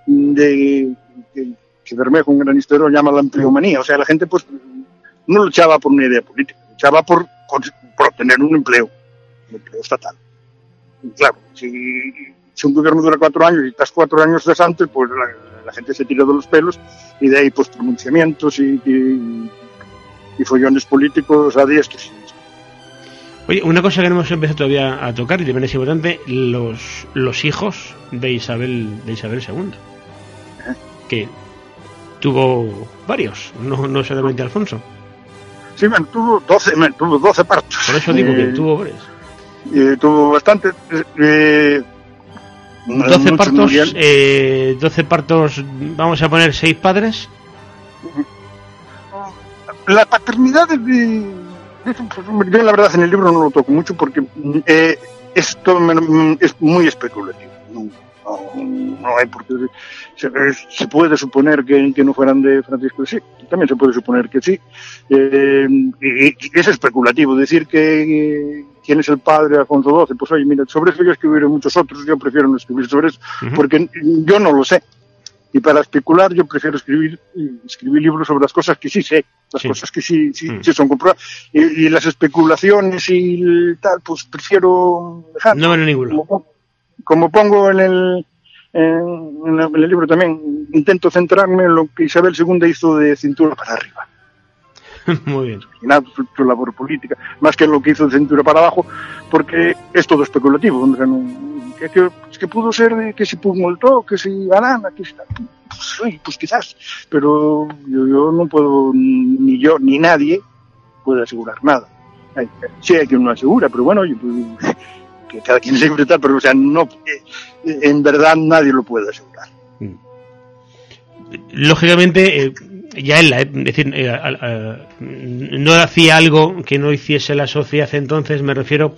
de que, que Bermejo, un gran historiador, llama la empleomanía. O sea, la gente pues no luchaba por una idea política, luchaba por, por, por obtener un empleo, un empleo estatal. Y claro, si, si un gobierno dura cuatro años y estás cuatro años cesante, pues la, la gente se tira de los pelos y de ahí pues pronunciamientos y, y, y follones políticos a diestro y siniestro. Oye, una cosa que no hemos empezado todavía a tocar y también es importante, los, los hijos de Isabel, de Isabel II. Que tuvo varios, no, no solamente Alfonso. Sí, bueno, tuvo 12, bueno, tuvo 12 partos. Por eso digo que Eh, tuvo varios. eh, tuvo bastante. Eh, 12 muchos partos, eh, 12 partos, vamos a poner seis padres. La paternidad de, la verdad en el libro no lo toco mucho porque eh, esto me- es muy especulativo. No, no, no hay por qué. Se, se puede suponer que, que no fueran de Francisco de sí, también se puede suponer que sí. Eh, y, y es especulativo decir que quién es el padre de Alfonso XII. Pues oye, mira, sobre eso yo escribiré muchos otros, yo prefiero no escribir sobre eso porque yo no lo sé. Y para especular yo prefiero escribir escribir libros sobre las cosas que sí sé, las Sí. cosas que sí, sí, Mm. sí son comprobadas. Y, y las especulaciones y el tal, pues prefiero dejar. No ningún lado. como, como pongo en en, en el- en el libro también, intento centrarme en lo que Isabel II hizo de cintura para arriba. Muy bien. Su, labor política, más que lo que hizo de cintura para abajo, porque es todo especulativo. que, que, es que pudo ser que si Pumoltó, que si Arana, que si tal. Pues, sí, pues quizás, pero yo, yo no puedo, ni yo ni nadie puede asegurar nada. Hay- Sí hay quien lo asegura, pero bueno, pues, que cada quien siempre tal, pero o sea, no, eh, en verdad nadie lo puede asegurar. Lógicamente, eh, ya él, es decir, eh, a- no hacía algo que no hiciese la sociedad entonces, me refiero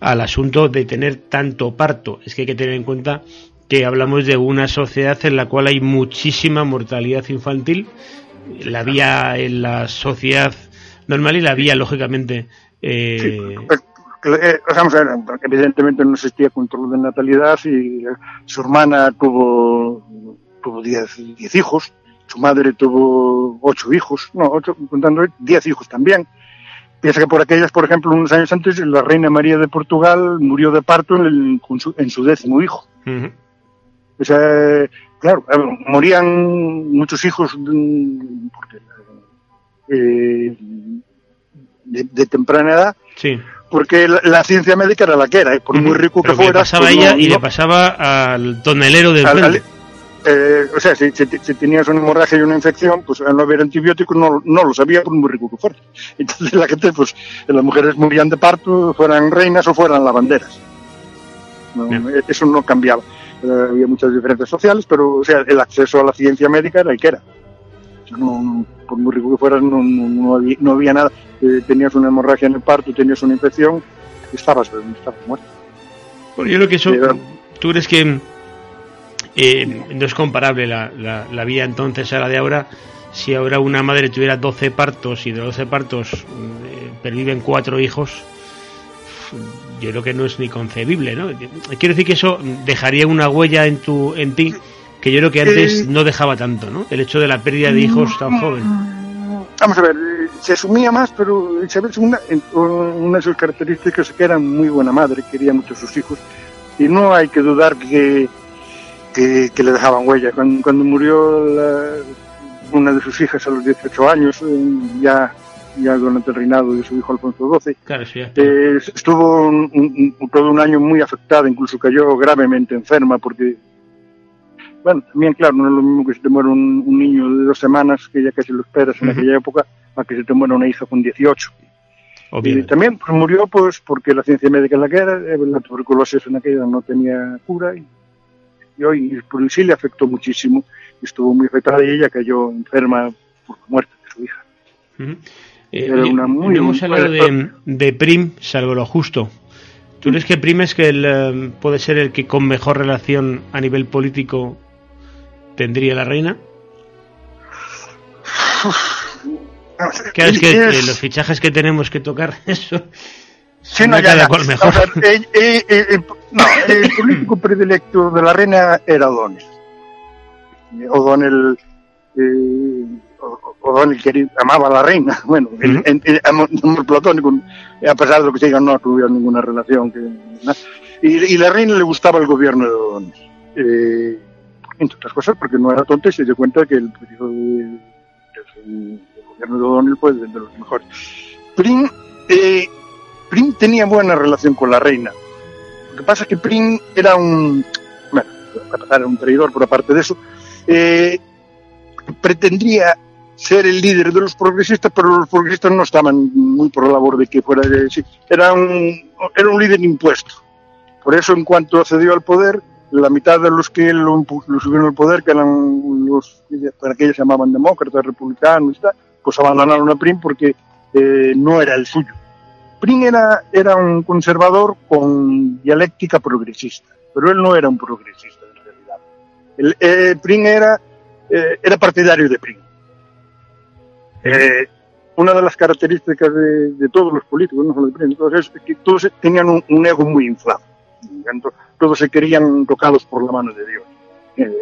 al asunto de tener tanto parto. Es que hay que tener en cuenta que hablamos de una sociedad en la cual hay muchísima mortalidad infantil. La había en la sociedad normal y la había, lógicamente, eh, Sí, pues, eh, ver, porque evidentemente no existía control de natalidad y eh, su hermana tuvo tuvo 10 diez hijos, su madre tuvo ocho hijos, no, ocho, contando diez hijos también. piensa que por aquellas, por ejemplo, unos años antes, la reina María de Portugal murió de parto en, el- en su décimo hijo. O sea, claro, morían muchos hijos mm, porque, eh, de, de temprana edad, Sí. porque la, la ciencia médica era la que era, y por muy rico que Pero le fuera. pasaba a pues ella no- y le pasaba al tonelero del al- eh, o sea, si, si- si tenías una hemorragia y una infección, pues al no haber antibióticos no, no lo sabía por muy rico que fuera. Entonces la gente, pues las mujeres morían de parto, fueran reinas o fueran lavanderas. No, eso no cambiaba. Eh, había muchas diferencias sociales, pero o sea, el acceso a la ciencia médica era el que era. No- no- por muy rico que fueras, no, no, no había, no había nada. Eh, tenías una hemorragia en el parto, tenías una infección, estabas, estabas muerto. Bueno, yo creo que eso, claro. tú crees que eh, no es comparable la, la, la vida entonces a la de ahora. Si ahora una madre tuviera 12 partos y de 12 partos eh, perviven cuatro hijos, yo creo que no es ni concebible, ¿no? Quiero decir que eso dejaría una huella en tu en ti que yo creo que antes no dejaba tanto, ¿no? El hecho de la pérdida de hijos tan joven. Vamos a ver, se asumía más, pero Isabel II, una de sus características es que era muy buena madre, quería mucho a sus hijos, y no hay que dudar que, que, que le dejaban huella. Cuando, cuando murió la- una de sus hijas a los 18 años, eh, ya, ya durante el reinado de su hijo Alfonso XII, Claro, sí, ya. eh, estuvo un- un- un- todo un año muy afectada, incluso cayó gravemente enferma porque, bueno, también claro, no es lo mismo que se te muera un, un niño de dos semanas, que ya casi lo esperas en aquella época, a que se te muera una hija con 18. Y obviamente. también pues, murió pues porque la ciencia médica en la que era, eh, la tuberculosis en aquella no tenía cura y, y hoy y por sí le afectó muchísimo y estuvo muy afectada y ella cayó enferma por la muerte de su hija. Ujú. Eh, Era oye, una muy- no hemos hablado de, de Prim, salvo lo justo. ¿Tú crees que Prim es que el, eh, puede ser el que con mejor relación a nivel político tendría la reina? Claro, es que eh, Es- los fichajes que tenemos que tocar, eso. Sí, no ya, ya. mejor. Eh, eh, eh, eh, no, el político predilecto de la reina era O'Donnell. Eh, O'Donnell, eh, O- O'Donnell quería- amaba a la reina. Bueno, en, Ujú. en- en amor, amor platónico, a pesar de lo que se diga, no tuvieron ninguna relación. Que, na- y, y la reina le gustaba el gobierno de O'Donnell. Eh, entre otras cosas, porque no era tonta y se dio cuenta que el periodo de, de- del gobierno de O'Donnell fue de, de los mejores. Prim, eh, Prim tenía buena relación con la reina. Lo que pasa es que Prim era un, bueno, era un traidor por aparte de eso, eh, pretendía ser el líder de los progresistas, pero los progresistas no estaban muy por la labor de que fuera de sí. Era un, era un líder impuesto. Por eso, en cuanto accedió al poder, la mitad de los que lo, subieron al poder, que eran los para que se llamaban demócratas, republicanos y tal, pues abandonaron a Prim porque eh, no era el suyo. Prim era, era un conservador con dialéctica progresista, pero él no era un progresista en realidad. El, eh, era, eh, era partidario de Prim. Eh, una de las características de, de todos los políticos, no solo de todos es que todos tenían un, un ego muy inflado. Entonces, todos se querían tocados por la mano de Dios. Eh,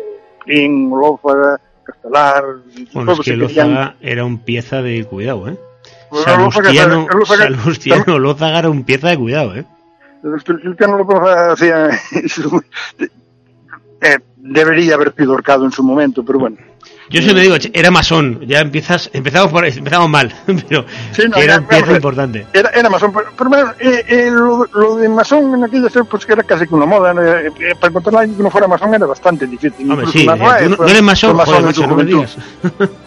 Prim, Olózaga, Castelar, Bueno, es todos que se querían... Era un pieza de cuidado, ¿eh? Salustiano, Salustiano Lózaga era un pieza de cuidado, ¿eh? Cristiano lo hacía eh, debería haber sido ahorcado en su momento, pero bueno. Yo siempre digo, era masón, ya empiezas, empezamos por empezamos mal, pero Sí, no, era un pieza importante. Era, era masón, pero, pero bueno, eh, eh, lo, lo de masón en aquellas épocas que era casi que una moda. Eh, eh, para encontrar a alguien que no fuera masón era bastante difícil. Hombre, sí, Narváez eh, tú no, no eres masón, joder, macho, no me digas.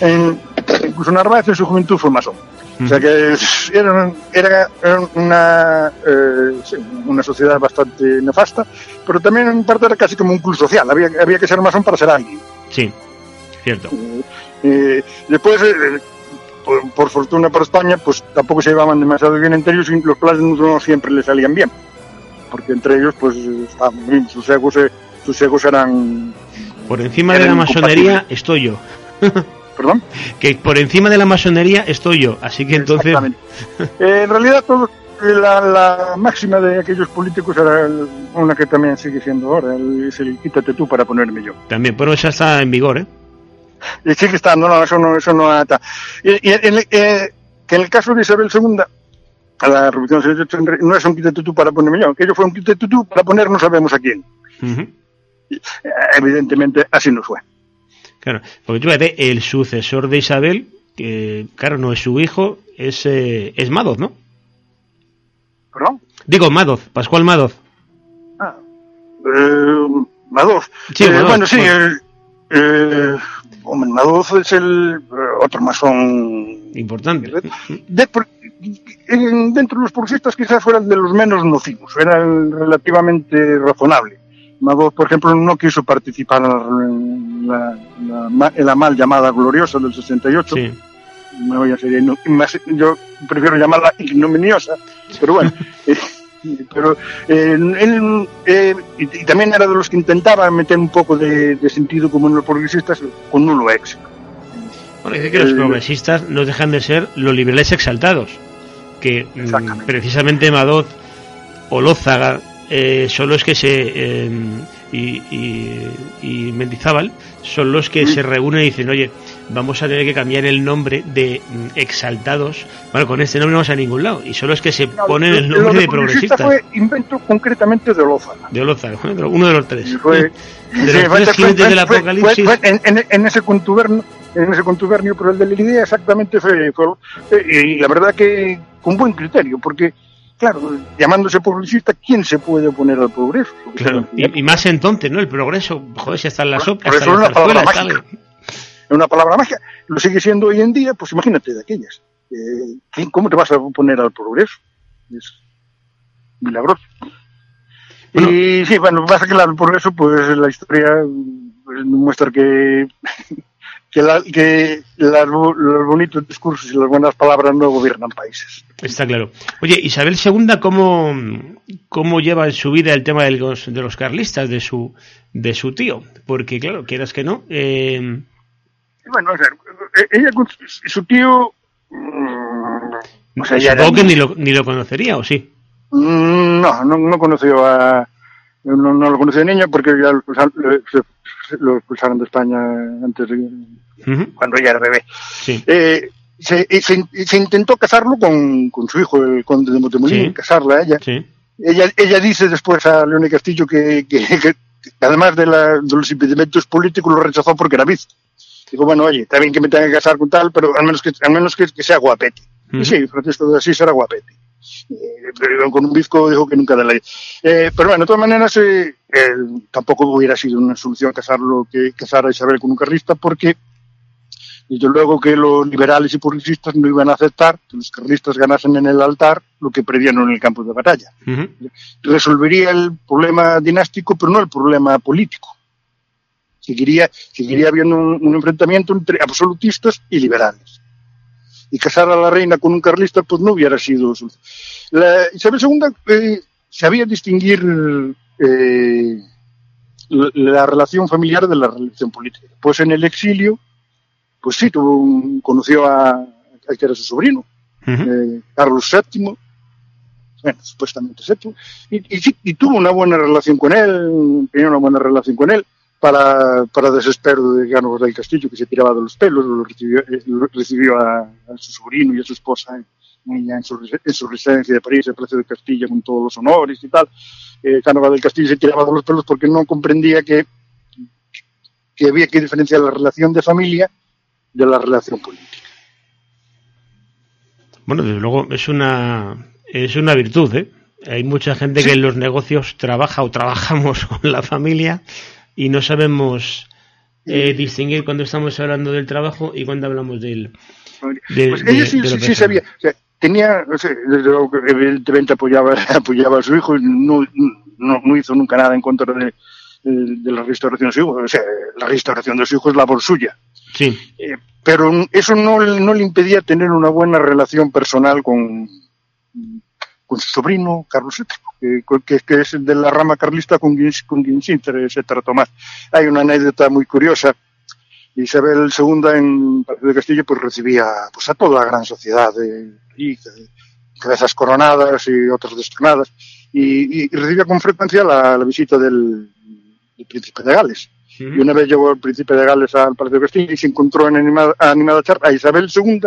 En- incluso Narváez en su juventud fue masón. O sea que era, era, era una, eh, sí, una sociedad bastante nefasta, pero también en parte era casi como un club social. Había, había que ser masón para ser alguien. Sí, cierto. Eh, después, eh, por, por fortuna para España, pues tampoco se llevaban demasiado bien entre ellos y los planes no siempre les salían bien. Porque entre ellos, pues, estaban bien, sus egos, eh, sus egos eran... Por encima de la masonería estoy yo. ¿Perdón? Que por encima de la masonería estoy yo. Así que entonces. Eh, en realidad, todo, la, la máxima de aquellos políticos era una que también sigue siendo ahora, el, es el quítate tú para ponerme yo. también, bueno, esa está en vigor, ¿eh? Y sigue estando, no, eso no, eso no ata. Y, y en eh, que en el caso de Isabel II, a la Revolución del 68 no es un quite tutú para ponerme yo, aquello fue un quite tutú para poner no sabemos a quién. Eh, Evidentemente así no fue. Claro, porque tú fíjate, el sucesor de Isabel, que claro, no es su hijo, es, eh, es Madoz, ¿no? ¿Perdón? Digo, Madoz, Pascual Madoz. Ah, eh, Madoz. Sí, Eh, Madoz, bueno, sí, el, eh, hombre, Madoz es el otro masón Importante. De- por- en- dentro de los progresistas quizás fuera el de los menos nocivos, era el relativamente razonable. Madoz, por ejemplo, no quiso participar en la, la- la- en la mal llamada gloriosa del 68. Sí. Me voy a ser ino- más- yo prefiero llamarla ignominiosa, pero bueno. eh, pero eh, él, eh, y, y también era de los que intentaba meter un poco de, de sentido común en los progresistas con nulo éxito. Bueno, dice que los Eh, progresistas no dejan de ser los liberales exaltados, que mm, precisamente Madoz o Lózaga eh, son los que se eh, y, y, y Mendizábal son los que Mm. se reúnen y dicen, oye, vamos a tener que cambiar el nombre de mm, exaltados, bueno, con este nombre no vamos a ningún lado, y son los que se ponen el nombre de progresista progresistas, fue invento concretamente de Olózaga. de bueno, uno de los tres. Fue- de los tres fue- del apocalipsis. fue- fue en, en- en ese contubernio, en ese contubernio, pero el de la idea exactamente fue, fue- eh, y la verdad que con buen criterio, porque claro, llamándose progresista, ¿quién se puede oponer al progreso? Claro, y, y más entonces, ¿no? El progreso, joder, si hasta en la sopa, hasta en es la una palabra zarzuela, mágica. ¿sabes? Es una palabra mágica, lo sigue siendo hoy en día, pues imagínate de aquellas. Eh, ¿quién- ¿Cómo te vas a oponer al progreso? Es milagroso. Bueno. y sí, bueno, pasa que el progreso, pues la historia pues, muestra que que, la- que las bo- los bonitos discursos y las buenas palabras no gobiernan países. Está claro. Oye, Isabel II, ¿cómo, cómo lleva en su vida el tema de los, de los carlistas, de su, de su tío? Porque, claro, quieras que no, eh, bueno, o sea, eh, ella su- tío... mm, o sea, ya era- supongo que ni lo, ni lo conocería, ¿o sí? Mm, No, no, no conoció a. No, no lo conoció de niño porque ya expulsaron- lo- expulsaron de España antes de. Ujú, cuando ella era bebé. Sí. Eh, se, se, se intentó casarlo con, con su hijo, el conde de Montemolín, Sí. casarla a ella. Sí. Ella, ella dice después a Leone Castillo que, que, que- además de, la- de los impedimentos políticos lo rechazó porque era visto. Dijo, bueno, oye, está bien que me tenga que casar con tal, pero al menos que, al menos que, que sea guapete. Ujú. Y sí, Francisco de Asís era guapete. Eh, con un bizco dijo que nunca de la eh, Pero bueno, de todas maneras, eh, eh, tampoco hubiera sido una solución casarlo, que casar a Isabel con un carlista, porque desde luego que los liberales y progresistas no iban a aceptar que los carlistas ganasen en el altar lo que perdieron en el campo de batalla resolvería el problema dinástico, pero no el problema político. Seguiría, seguiría habiendo un, un enfrentamiento entre absolutistas y liberales. Y casar a la reina con un carlista, pues no hubiera sido. La Isabel II eh, sabía distinguir eh, la, la relación familiar de la relación política. Pues en el exilio, pues sí, tuvo un- conoció a, a que era su sobrino, eh, Carlos VII, bueno, supuestamente séptimo, y, y y tuvo una buena relación con él, tenía una buena relación con él, para, para desespero de Gánovas del Castillo, que se tiraba de los pelos, lo recibió, eh, lo recibió a, a su sobrino y a su esposa en, en- su, en su residencia de París, el Palacio de Castilla, con todos los honores y tal. Eh, Cánovas del Castillo se tiraba de los pelos porque no comprendía que, que había que diferenciar la relación de familia de la relación política. Bueno, desde luego es una, es una virtud, ¿eh? Hay mucha gente que en los negocios trabaja o trabajamos con la familia y no sabemos eh, distinguir cuando estamos hablando del trabajo y cuando hablamos del... De- pues de- ella sí, de sí, sabía. O sea, tenía, o sea, desde luego evidentemente apoyaba, apoyaba a su hijo, y no, no, no hizo nunca nada en contra de, de la restauración de su hijo. O sea, la restauración de su hijo es labor suya. Sí, Eh, pero eso no, no le impedía tener una buena relación personal con, con su sobrino, Carlos VII, que, que, es de la rama carlista con quien, con quien se, se trató más. Hay una anécdota muy curiosa. Isabel II en Palacio de Castillo pues recibía pues, a toda la gran sociedad de, y, cabezas coronadas y otras destronadas y, y recibía con frecuencia la, la visita del, del príncipe de Gales. Y una vez llegó el príncipe de Gales al Palacio de Castillo y se encontró en animada, animada charla a Isabel II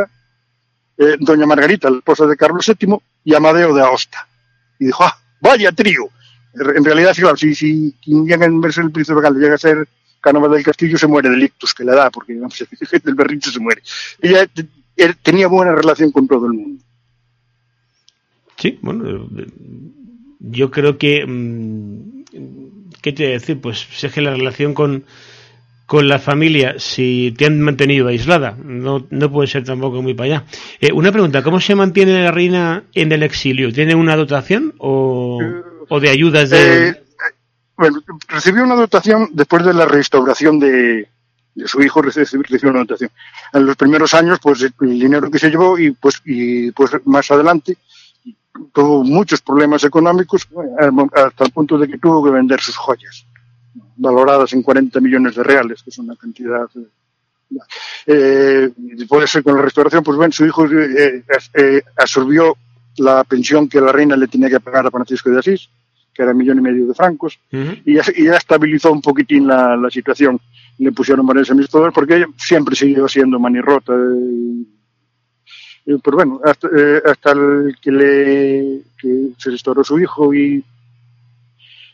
eh, doña Margarita, la esposa de Carlos VII, y Amadeo de Aosta. Y dijo, ah, vaya trío. En realidad, claro, si, si quien llega en el príncipe Galo llega a ser Cánovas del Castillo, se muere del ictus que le da, porque vamos, del berrinche se muere. Ella él tenía buena relación con todo el mundo. Sí, bueno, yo creo que... mm, ¿Qué te voy a decir? Pues si que la relación con, con la familia, si te han mantenido aislada, no, no puede ser tampoco muy para allá. Eh, una pregunta, ¿cómo se mantiene la reina en el exilio? ¿Tiene una dotación o, o de ayudas de...? Eh, bueno, recibió una dotación después de la restauración de, de su hijo, recibió, recibió una dotación. En los primeros años, pues el dinero que se llevó y pues, y pues más adelante tuvo muchos problemas económicos eh, hasta el punto de que tuvo que vender sus joyas, valoradas en 40 millones de reales, que es una cantidad. eh, Eh, después de con la restauración, pues bueno, su hijo eh, eh, absorbió la pensión que la reina le tenía que pagar a Francisco de Asís, que era un millón y medio de francos, y ya, y ya estabilizó un poquitín la, la situación. Le pusieron varios administradores porque ella siempre siguió siendo manirrota. eh, eh, pero bueno, hasta, eh, hasta el que le que se restauró su hijo y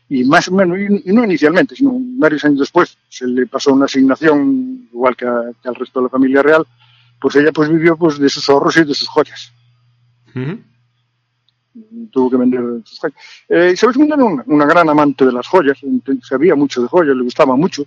y más o menos, y, no inicialmente, sino varios años después, se le pasó una asignación, igual que, al resto de la familia real, pues ella pues vivió pues de sus ahorros y de sus joyas. Tuvo que vender sus joyas. Eh, Isabel II era una, una gran amante de las joyas, sabía mucho de joyas, le gustaba mucho,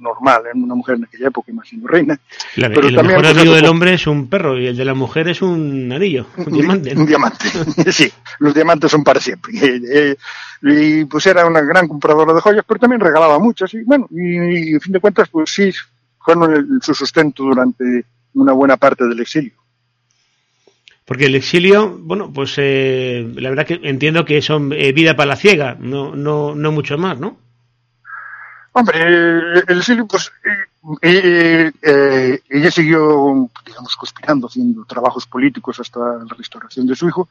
normal en una mujer en aquella época, imagino reina. La- Pero el también, mejor amigo del hombre es un perro y el de la mujer es un anillo, un diamante. ¿no? Un diamante, sí, los diamantes son para siempre. Eh, eh, y pues era una gran compradora de joyas, pero también regalaba muchas, y bueno, y, y a fin de cuentas, pues sí, fueron el- su sustento durante una buena parte del exilio. Porque el exilio, bueno, pues eh, la verdad que entiendo que son eh, vida palaciega, no, no, no mucho más, ¿no? Hombre, el exilio, pues, eh, eh, ella siguió, digamos, conspirando, haciendo trabajos políticos hasta la restauración de su hijo,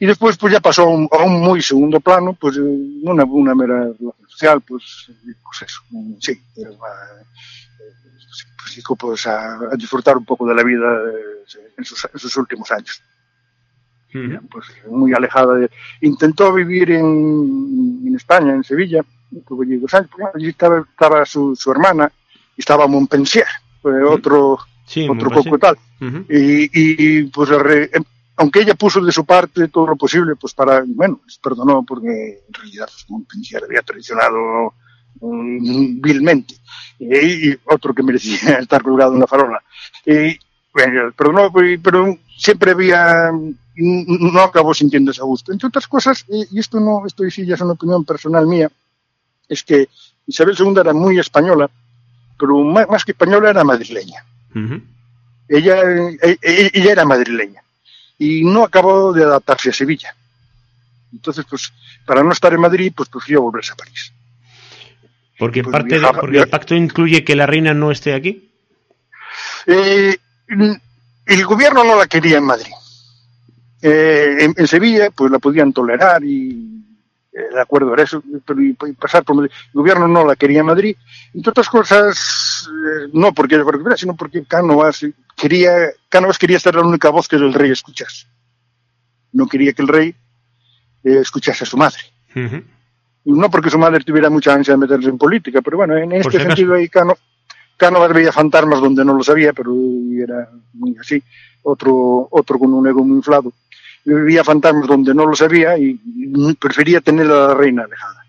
y después, pues, ya pasó a un, a un muy segundo plano, pues, una, una mera relación social, pues, pues eso, sí, era una, pues, dijo, pues, a, disfrutar un poco de la vida en, sus, en sus últimos años Ujú. pues muy alejada de... Intentó vivir en, en España, en Sevilla, tuvo allí dos años, allí estaba, estaba su, su hermana, y estaba Montpensier, fue otro, Sí, otro poco tal. Y, y, pues re- em, aunque ella puso de su parte todo lo posible, pues para, bueno, les perdonó porque en realidad pues, Montpensier había traicionado mm, vilmente. Y, y otro que merecía estar colgado en la farola. Y, bueno, perdonó, pero- pero siempre había, no acabó sintiéndose a gusto. Entre otras cosas, y y esto no, esto sí ya es una opinión personal mía, es que Isabel II era muy española, pero más, que española era madrileña. Ella, eh, eh, ella era madrileña y no acabó de adaptarse a Sevilla. Entonces, pues, para no estar en Madrid, pues prefirió volverse a París. Porque, Pues parte de- viajaba- porque el pacto incluye que la reina no esté aquí. Eh, el gobierno no la quería en Madrid. Eh, en, en Sevilla, pues la podían tolerar y de acuerdo era eso, pero y- y pasar por Madrid. El gobierno no la quería en Madrid. Entre otras cosas, eh, no porque quería, sino porque Cánovas quería, Cánovas quería ser la única voz que el rey escuchase. No quería que el rey eh, escuchase a su madre. No porque su madre tuviera mucha ansia de meterse en política, pero bueno, en este si sentido ahí Cano, Cánovas veía fantasmas donde no lo sabía, pero era muy así. Otro, otro con un ego muy inflado. Veía fantasmas donde no lo sabía y, prefería tener a la reina alejada.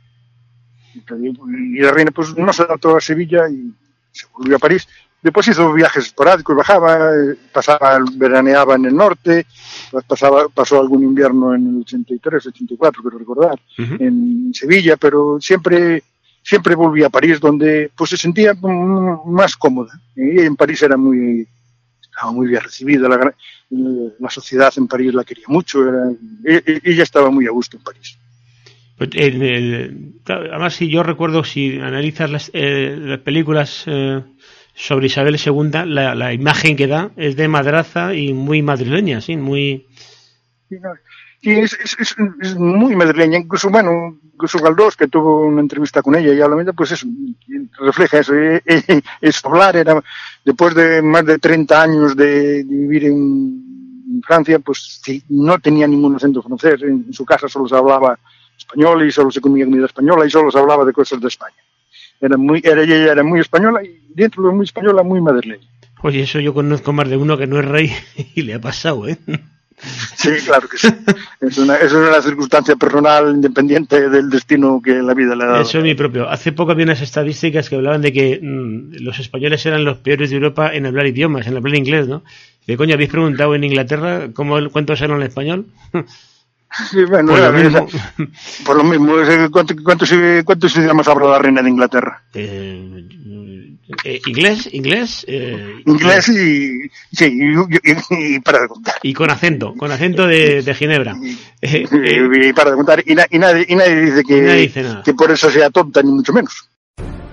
Y la reina pues no se adaptó a Sevilla y se volvió a París. Después hizo viajes esporádicos, bajaba, eh, pasaba, veraneaba en el norte, pasaba, pasó algún invierno en el 83, 84, quiero recordar Ujú. en Sevilla, pero siempre siempre volvía a París, donde pues se sentía más cómoda. Y en París era muy estaba muy bien recibida, la, gra- la sociedad en París la quería mucho, era, e- e- ella estaba muy a gusto en París. Pues, en el- claro, además, si yo recuerdo, si analizas las, eh, las películas eh, sobre Isabel II, la, la imagen que da es de madraza y muy madrileña, sí, muy... Y, no, y es, es, es- es muy madrileña, incluso, bueno, incluso Galdós, que tuvo una entrevista con ella y habla, pues eso, refleja eso. eh, eh, Es hablar, era, después de más de 30 años de, vivir en, Francia, pues sí, no tenía ningún acento francés. En su casa solo se hablaba español y solo se comía comida española y solo se hablaba de cosas de España. Era muy, era, ella era muy española y dentro de muy española, muy madrileña. Oye, eso yo conozco más de uno que no es rey y le ha pasado, ¿eh? Sí, claro que sí. Es una, es una circunstancia personal independiente del destino que la vida le ha dado. Eso es mi propio. Hace poco había unas estadísticas que hablaban de que mmm, los españoles eran los peores de Europa en hablar idiomas, en hablar inglés, ¿no? De coño, ¿habéis preguntado en Inglaterra cómo, cuántos eran el español? Sí, bueno, Por lo mismo. por lo mismo. ¿Cuántos, cuántos, cuántos idiomas habla la reina de Inglaterra? Eh, eh, inglés, inglés, eh, Inglés y, sí, y, y- y para de contar. y con acento, con acento de, de Ginebra. Eh, eh, Y, para de contar. Y, na- y nadie, y nadie dice que, nadie dice que por eso sea tonta, ni mucho menos.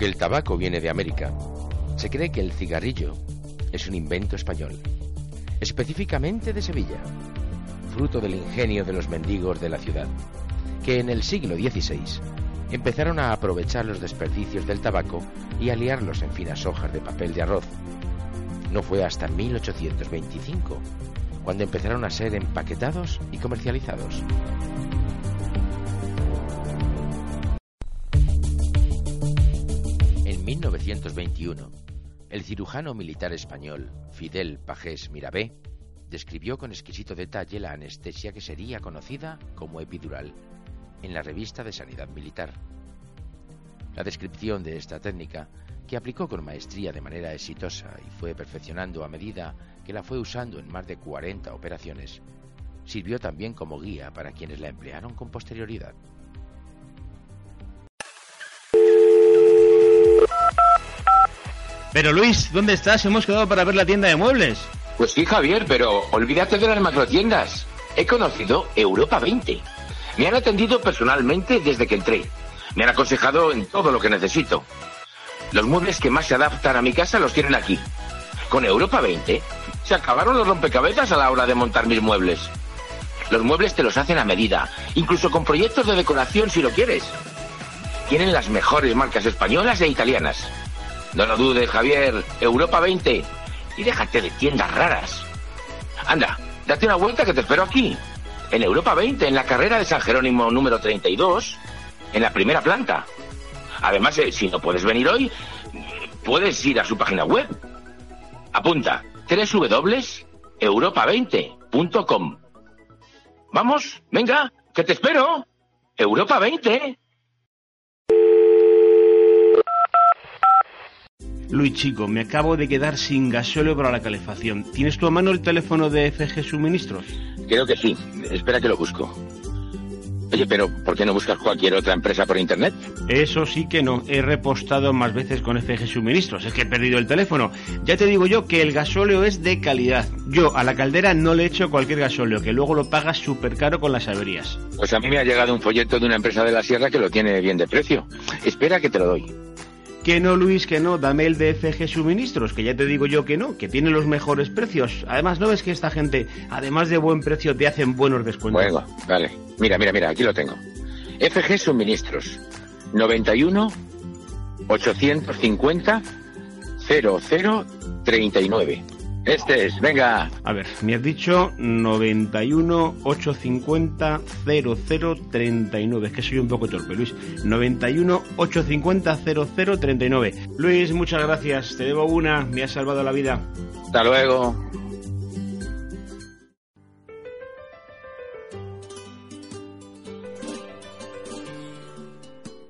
El tabaco viene de América, se cree que el cigarrillo es un invento español, específicamente de Sevilla, fruto del ingenio de los mendigos de la ciudad, que en el siglo XVI empezaron a aprovechar los desperdicios del tabaco y a liarlos en finas hojas de papel de arroz. No fue hasta 1825 cuando empezaron a ser empaquetados y comercializados. 1921, el cirujano militar español Fidel Pajés Mirabé describió con exquisito detalle la anestesia que sería conocida como epidural en la revista de Sanidad Militar. La descripción de esta técnica, que aplicó con maestría de manera exitosa y fue perfeccionando a medida que la fue usando en más de 40 operaciones, sirvió también como guía para quienes la emplearon con posterioridad. Pero Luis, ¿dónde estás? Hemos quedado para ver la tienda de muebles. Pues sí, Javier, pero olvídate de las macrotiendas. He conocido Europa 20. Me han atendido personalmente desde que entré. Me han aconsejado en todo lo que necesito. Los muebles que más se adaptan a mi casa los tienen aquí. Con Europa 20 se acabaron los rompecabezas a la hora de montar mis muebles. Los muebles te los hacen a medida, incluso con proyectos de decoración si lo quieres. Tienen las mejores marcas españolas e italianas. No lo dudes, Javier. Europa 20. Y déjate de tiendas raras. Anda, date una vuelta que te espero aquí. En Europa 20, en la carrera de San Jerónimo número 32. En la primera planta. Además, eh, si no puedes venir hoy, puedes ir a su página web. Apunta www.europa20.com. Vamos, venga, que te espero. Europa 20. Luis Chico, me acabo de quedar sin gasóleo para la calefacción. ¿Tienes tú a mano el teléfono de FG Suministros? Creo que sí. Espera que lo busco. Oye, pero ¿por qué no buscas cualquier otra empresa por internet? Eso sí que no. He repostado más veces con FG Suministros. Es que he perdido el teléfono. Ya te digo yo que el gasóleo es de calidad. Yo a la caldera no le echo cualquier gasóleo, que luego lo pagas súper caro con las averías. Pues a mí me ha llegado un folleto de una empresa de la sierra que lo tiene bien de precio. Espera que te lo doy. Que no, Luis, que no. Dame el de Suministros, que ya te digo yo que no, que tiene los mejores precios. Además, ¿no ves que esta gente, además de buen precio, te hacen buenos descuentos? Bueno, vale. Mira, mira, mira, aquí lo tengo. FG Suministros. 91 850 0039. Este es, venga. A ver, me has dicho 91 850 0039. Es que soy un poco torpe, Luis. 91 850 0039. Luis, muchas gracias. Te debo una. Me has salvado la vida. Hasta luego.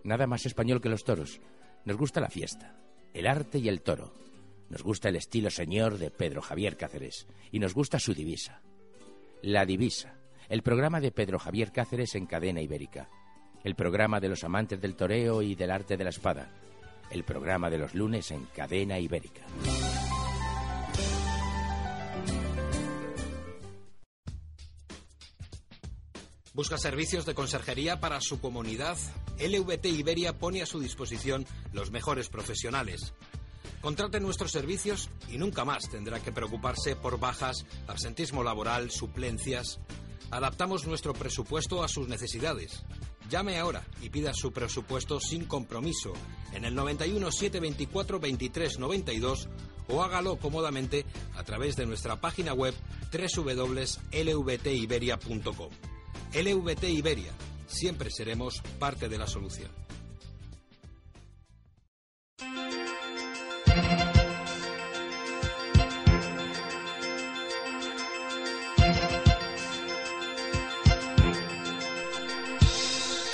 Nada más español que los toros. Nos gusta la fiesta, el arte y el toro. Nos gusta el estilo señor de Pedro Javier Cáceres y nos gusta su divisa. La divisa, el programa de Pedro Javier Cáceres en cadena ibérica, el programa de los amantes del toreo y del arte de la espada, el programa de los lunes en cadena ibérica. ¿Busca servicios de conserjería para su comunidad? LVT Iberia pone a su disposición los mejores profesionales. Contrate nuestros servicios y nunca más tendrá que preocuparse por bajas, absentismo laboral, suplencias. Adaptamos nuestro presupuesto a sus necesidades. Llame ahora y pida su presupuesto sin compromiso en el 91 724 23 92 o hágalo cómodamente a través de nuestra página web www.lvtiberia.com. LVT Iberia, siempre seremos parte de la solución.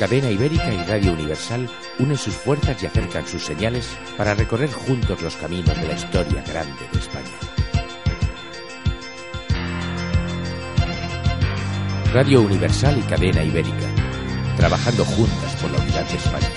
Cadena Ibérica y Radio Universal unen sus fuerzas y acercan sus señales para recorrer juntos los caminos de la historia grande de España. Radio Universal y Cadena Ibérica, trabajando juntas por la unidad de España.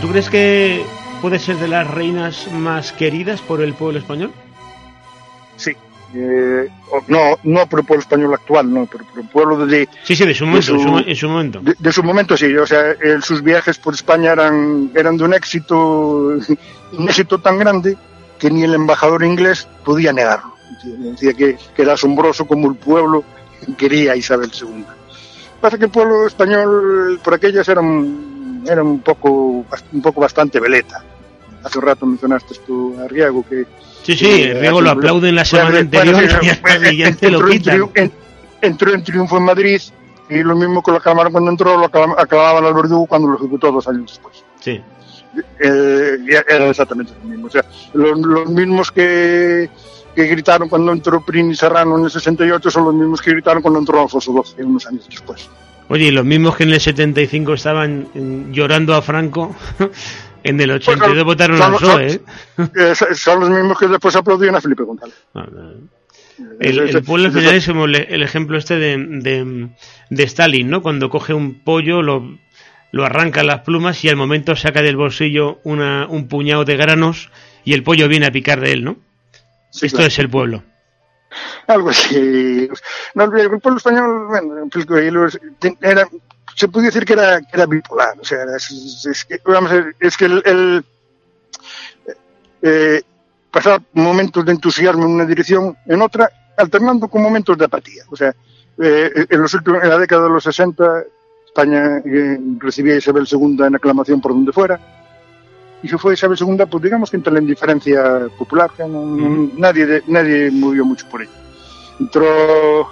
¿Tú crees que puede ser de las reinas más queridas por el pueblo español? Sí. Eh, no, no por el pueblo español actual, no, pero por el pueblo de, Sí, sí, de su momento, en su- en su momento. de, de su momento sí. O sea, eh, sus viajes por España eran, eran de un éxito, un éxito tan grande que ni el embajador inglés podía negarlo. Decía que, que era asombroso como el pueblo quería a Isabel II. Pasa que el pueblo español por aquellas era un, era un poco un poco bastante veleta. Hace un rato mencionaste tú a Riego que Sí, sí, eh, Riego lo aplauden la semana anterior y eh, siguiente lo entró en quitan. en- entró en triunfo en Madrid y lo mismo que lo aclamaron cuando entró, lo aclam- aclamaban al verdugo cuando lo ejecutó dos años después. Sí. Eh, era exactamente lo mismo. O sea, los, los mismos que, que gritaron cuando entró Prin y Serrano en el 68 son los mismos que gritaron cuando entró Alfonso XII unos años después. Oye, y los mismos que en el 75 estaban mm, llorando a Franco, en el 82 Pues votaron al PSOE, ¿eh? Son- los mismos que después aplaudían a Felipe González. El, Es- el pueblo es- español es como el, el ejemplo este de, de, de Stalin, ¿no? Cuando coge un pollo, lo, lo arranca las plumas y al momento saca del bolsillo una, un puñado de granos y el pollo viene a picar de él, ¿no? Sí, Esto claro. es el pueblo. algo así. No, el pueblo español, bueno, era, se puede decir que era, que era bipolar. O sea, es, que, vamos es que el, el, eh, pasar momentos de entusiasmo en una dirección, en otra, alternando con momentos de apatía. O sea, eh, en, los últimos, en la década de los 60, España eh, recibía a Isabel II en aclamación por donde fuera. Y se fue Isabel II, pues digamos que entre la indiferencia popular, que no- nadie, de- nadie movió mucho por ello. Entró,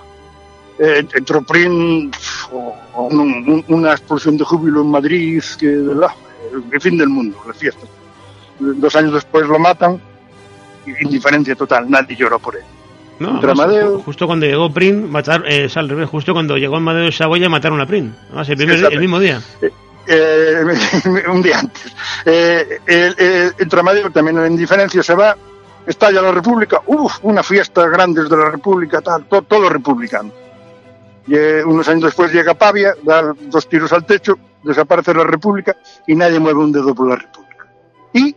eh, entró Prin, pf, o- o un- un- una explosión de júbilo en Madrid, que la- el fin del mundo, la fiesta. Dos años después lo matan, indiferencia total, nadie lloró por él. No, además, justo cuando llegó Prin, matar, eh, al revés, justo cuando llegó Amadeo de Saboya mataron a. Además, el, primer- el mismo día. Eh, un día antes. Eh, el, el, entre Amadeo también la indiferencia se va, estalla la República, uff, una fiesta grande de la República, tal, to- todo republicano. Y eh, unos años después llega Pavia, da dos tiros al techo, desaparece la República y nadie mueve un dedo por la República. Y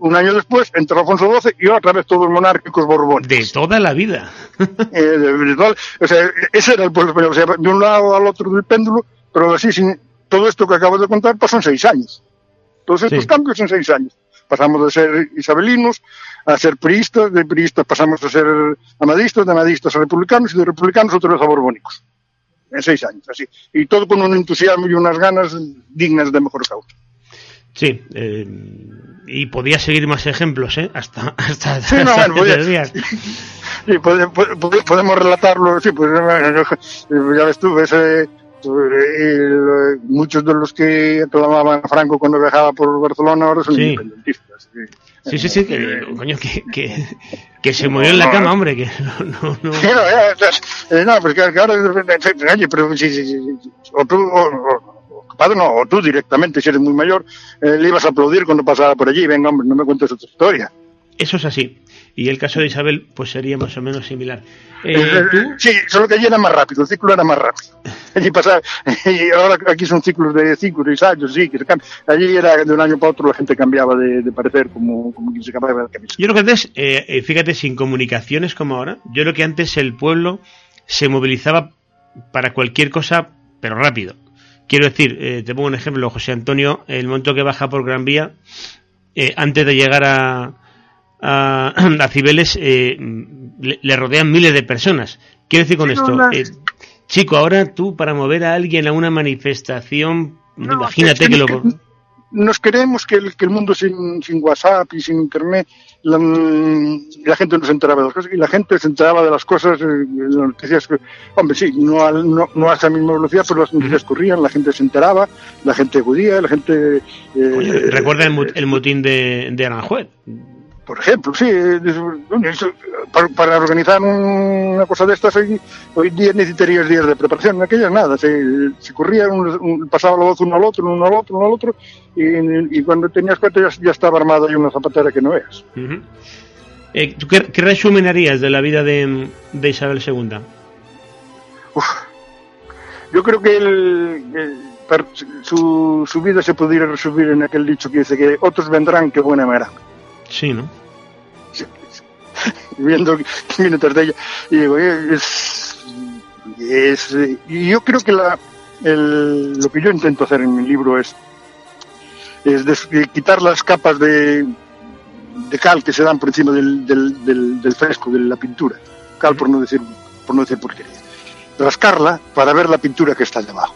un año después entra Alfonso XII y otra vez todos monárquicos borbones. De toda la vida. Eh, de o sea, ese era el pueblo español, o sea, de un lado al otro del péndulo, pero así, sin todo esto que acabo de contar, pasó en seis años. Todos estos Sí. cambios en seis años. Pasamos de ser isabelinos a ser priistas, de priistas pasamos a ser amadistas, de amadistas a republicanos y de republicanos otra vez a borbónicos. En seis años, así. Y todo con un entusiasmo y unas ganas dignas de mejor causa. Sí, eh, y podía seguir más ejemplos, ¿eh? Hasta, hasta, Sí, no, hasta bueno, que podía- te días. Sí, pode- pode- podemos relatarlo, sí, pues eh, ya ves tú, ves, eh, el- muchos de los que aclamaban a Franco cuando viajaba por Barcelona ahora son Sí. independentistas. sí. Sí, sí, sí, que, coño, que, que, que se murió en la cama, hombre, que no, no, no. Sí, no, eh, no, pues ahora, eh, oye, pero si, si, si- o tú, o- o- padre, no, o tú directamente, si eres muy mayor, eh, le ibas a aplaudir cuando pasaba por allí, venga, hombre, no me cuentes otra historia. Eso es así. Y el caso de Isabel, pues sería más o menos similar. Eh, Eh, ¿tú? Sí, solo que allí era más rápido, el ciclo era más rápido. Allí pasaba, y ahora aquí son ciclos de cinco, seis años, sí, que se cambian. Allí era de un año para otro la gente cambiaba de, de parecer como, como quien se cambiaba de camisa. Yo creo que antes, eh, fíjate, sin comunicaciones como ahora, yo creo que antes el pueblo se movilizaba para cualquier cosa, pero rápido. Quiero decir, eh, te pongo un ejemplo, José Antonio, el momento que baja por Gran Vía, eh, antes de llegar a, a, a Cibeles, eh, le, le rodean miles de personas. Quiero decir con esto, eh, chico, ahora tú para mover a alguien a una manifestación, No, imagínate es que lo... que Nos creemos que el, que el mundo sin, sin WhatsApp y sin Internet, la, la gente no se enteraba de las cosas, y la gente se enteraba de las cosas, eh, las noticias, que- hombre, sí, no, al- no, no a esa misma velocidad, pero las noticias corrían, la gente se enteraba, la gente acudía, la gente... eh, Oye, recuerda el, el motín de, de Aranjuez. Por ejemplo, sí, para, para organizar un- una cosa de estas hoy, hoy día necesitarías días de preparación, en aquellas nada, se, se corría, un- un- pasaba la voz uno al otro, uno al otro, uno al otro, y, y cuando tenías cuenta ya, ya estaba armada y una zapatera que no veas. Ujú. Eh, ¿tú qué, qué resumen harías de la vida de, de Isabel II? Yo creo que el, su, su vida se podría resumir en aquel dicho que dice que otros vendrán que buena me harán. Sí, ¿no? viendo que viene tras de ella y digo eh, es, es y yo creo que la el- lo que yo intento hacer en mi libro es es des- eh, quitar las capas de, de cal que se dan por encima del, del, del, del fresco de la pintura. Cal por no decir por no decir porquería. Rascarla para ver la pintura que está debajo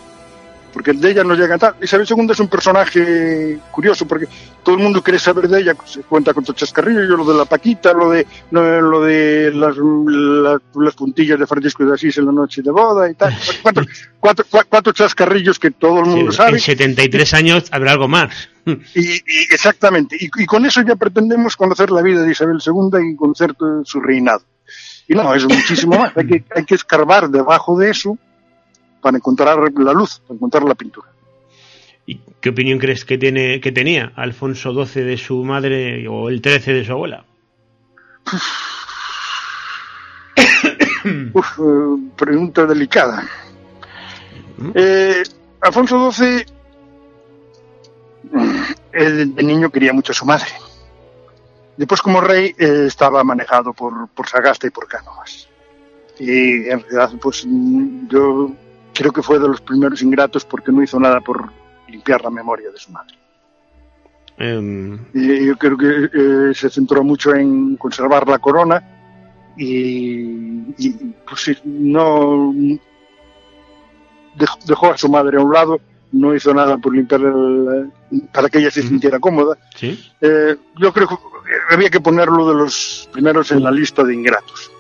porque de ella no llega tal. Isabel II es un personaje curioso porque todo el mundo quiere saber de ella, se cuenta con sus chascarrillos, lo de la Paquita, lo de lo, lo de las, las, las puntillas de Francisco de Asís en la noche de boda y tal. Cuatro, cuatro, cua- cuatro chascarrillos que todo el mundo Sí, sabe. en 73 años habrá algo más. Y, y exactamente, y, y con eso ya pretendemos conocer la vida de Isabel II y conocer su reinado. Y no, es muchísimo más. Hay que, hay que escarbar debajo de eso para encontrar la luz, para encontrar la pintura. ¿Y qué opinión crees que tiene que tenía Alfonso XII de su madre o el 13 de su abuela? Uf, eh, pregunta delicada. Eh, Alfonso XII eh, de niño quería mucho a su madre. Después como rey eh, estaba manejado por, por Sagasta y por Cánovas. Y en realidad pues mm, yo creo que fue de los primeros ingratos porque no hizo nada por limpiar la memoria de su madre. Em, Y yo creo que eh, se centró mucho en conservar la corona y, y, pues no dejó, dejó a su madre a un lado, no hizo nada por limpiar el- para que ella se sintiera cómoda. ¿Sí? Eh, yo creo que había que ponerlo de los primeros en la lista de ingratos.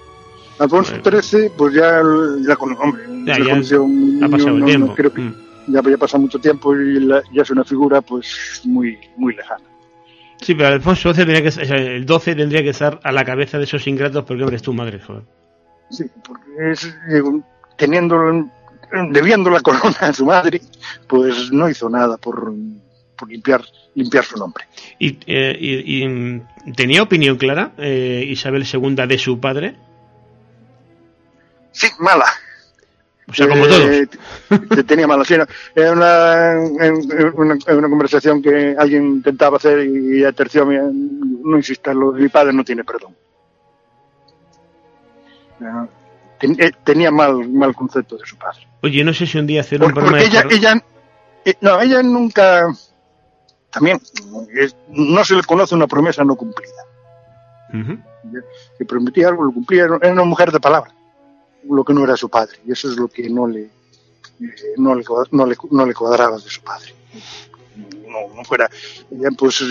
Alfonso. XIII, pues ya, ya con hombre, Ya, ya Ha pasado el no- no tiempo. creo que Mm. ya había pasado mucho tiempo y la- ya es una figura pues muy muy lejana. Sí, pero Alfonso XII tendría que, o sea, el 12 tendría que estar a la cabeza de esos ingratos porque hombre es tu madre, joder. Sí, porque es, digo, teniendo, debiendo la corona a su madre, pues no hizo nada por, por limpiar, limpiar su nombre. ¿Y, eh, y- y, mm, tenía opinión clara eh, Isabel II de su padre? Sí, mala. O sea, como Eh, todos. te- tenía mala. Sí, no, era una, conversación que alguien intentaba hacer y aterció, mi- no insista, lo de mi padre no tiene perdón. Eh, ten- eh, tenía mal, mal concepto de su padre. Oye, no sé si un día hacer un programa porque ella, ella, eh, no, ella nunca, también, no se le conoce una promesa no cumplida. Ujú. Que prometía algo, lo cumplía, era una mujer de palabra, lo que no era su padre, y eso es lo que no le, eh, no le, no le, no le cuadraba de su padre. no, no fuera, ya pues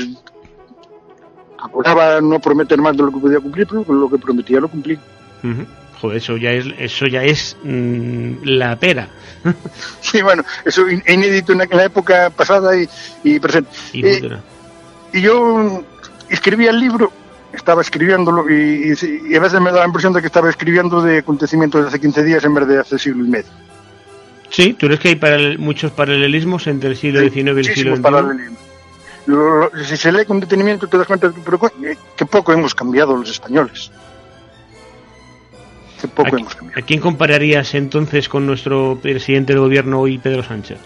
procuraba no prometer más de lo que podía cumplir, pero lo que prometía lo cumplí. Ujú. Joder, eso ya es, eso ya es mm, la pera. Sí, bueno, eso in- inédito en la, época pasada y, y presente. y Eh, y yo escribía el libro, estaba escribiéndolo y, y- y a veces me daba la impresión de que estaba escribiendo de acontecimientos de hace 15 días en vez de hace siglo y medio. Sí, ¿tú crees que hay paral- muchos paralelismos entre el siglo XIX y el siglo XXI? Lo- lo- si se lee con detenimiento te das cuenta de que, eh, que poco hemos cambiado los españoles. Que poco ¿A, hemos cambiado. a quién compararías entonces con nuestro presidente de gobierno hoy, Pedro Sánchez?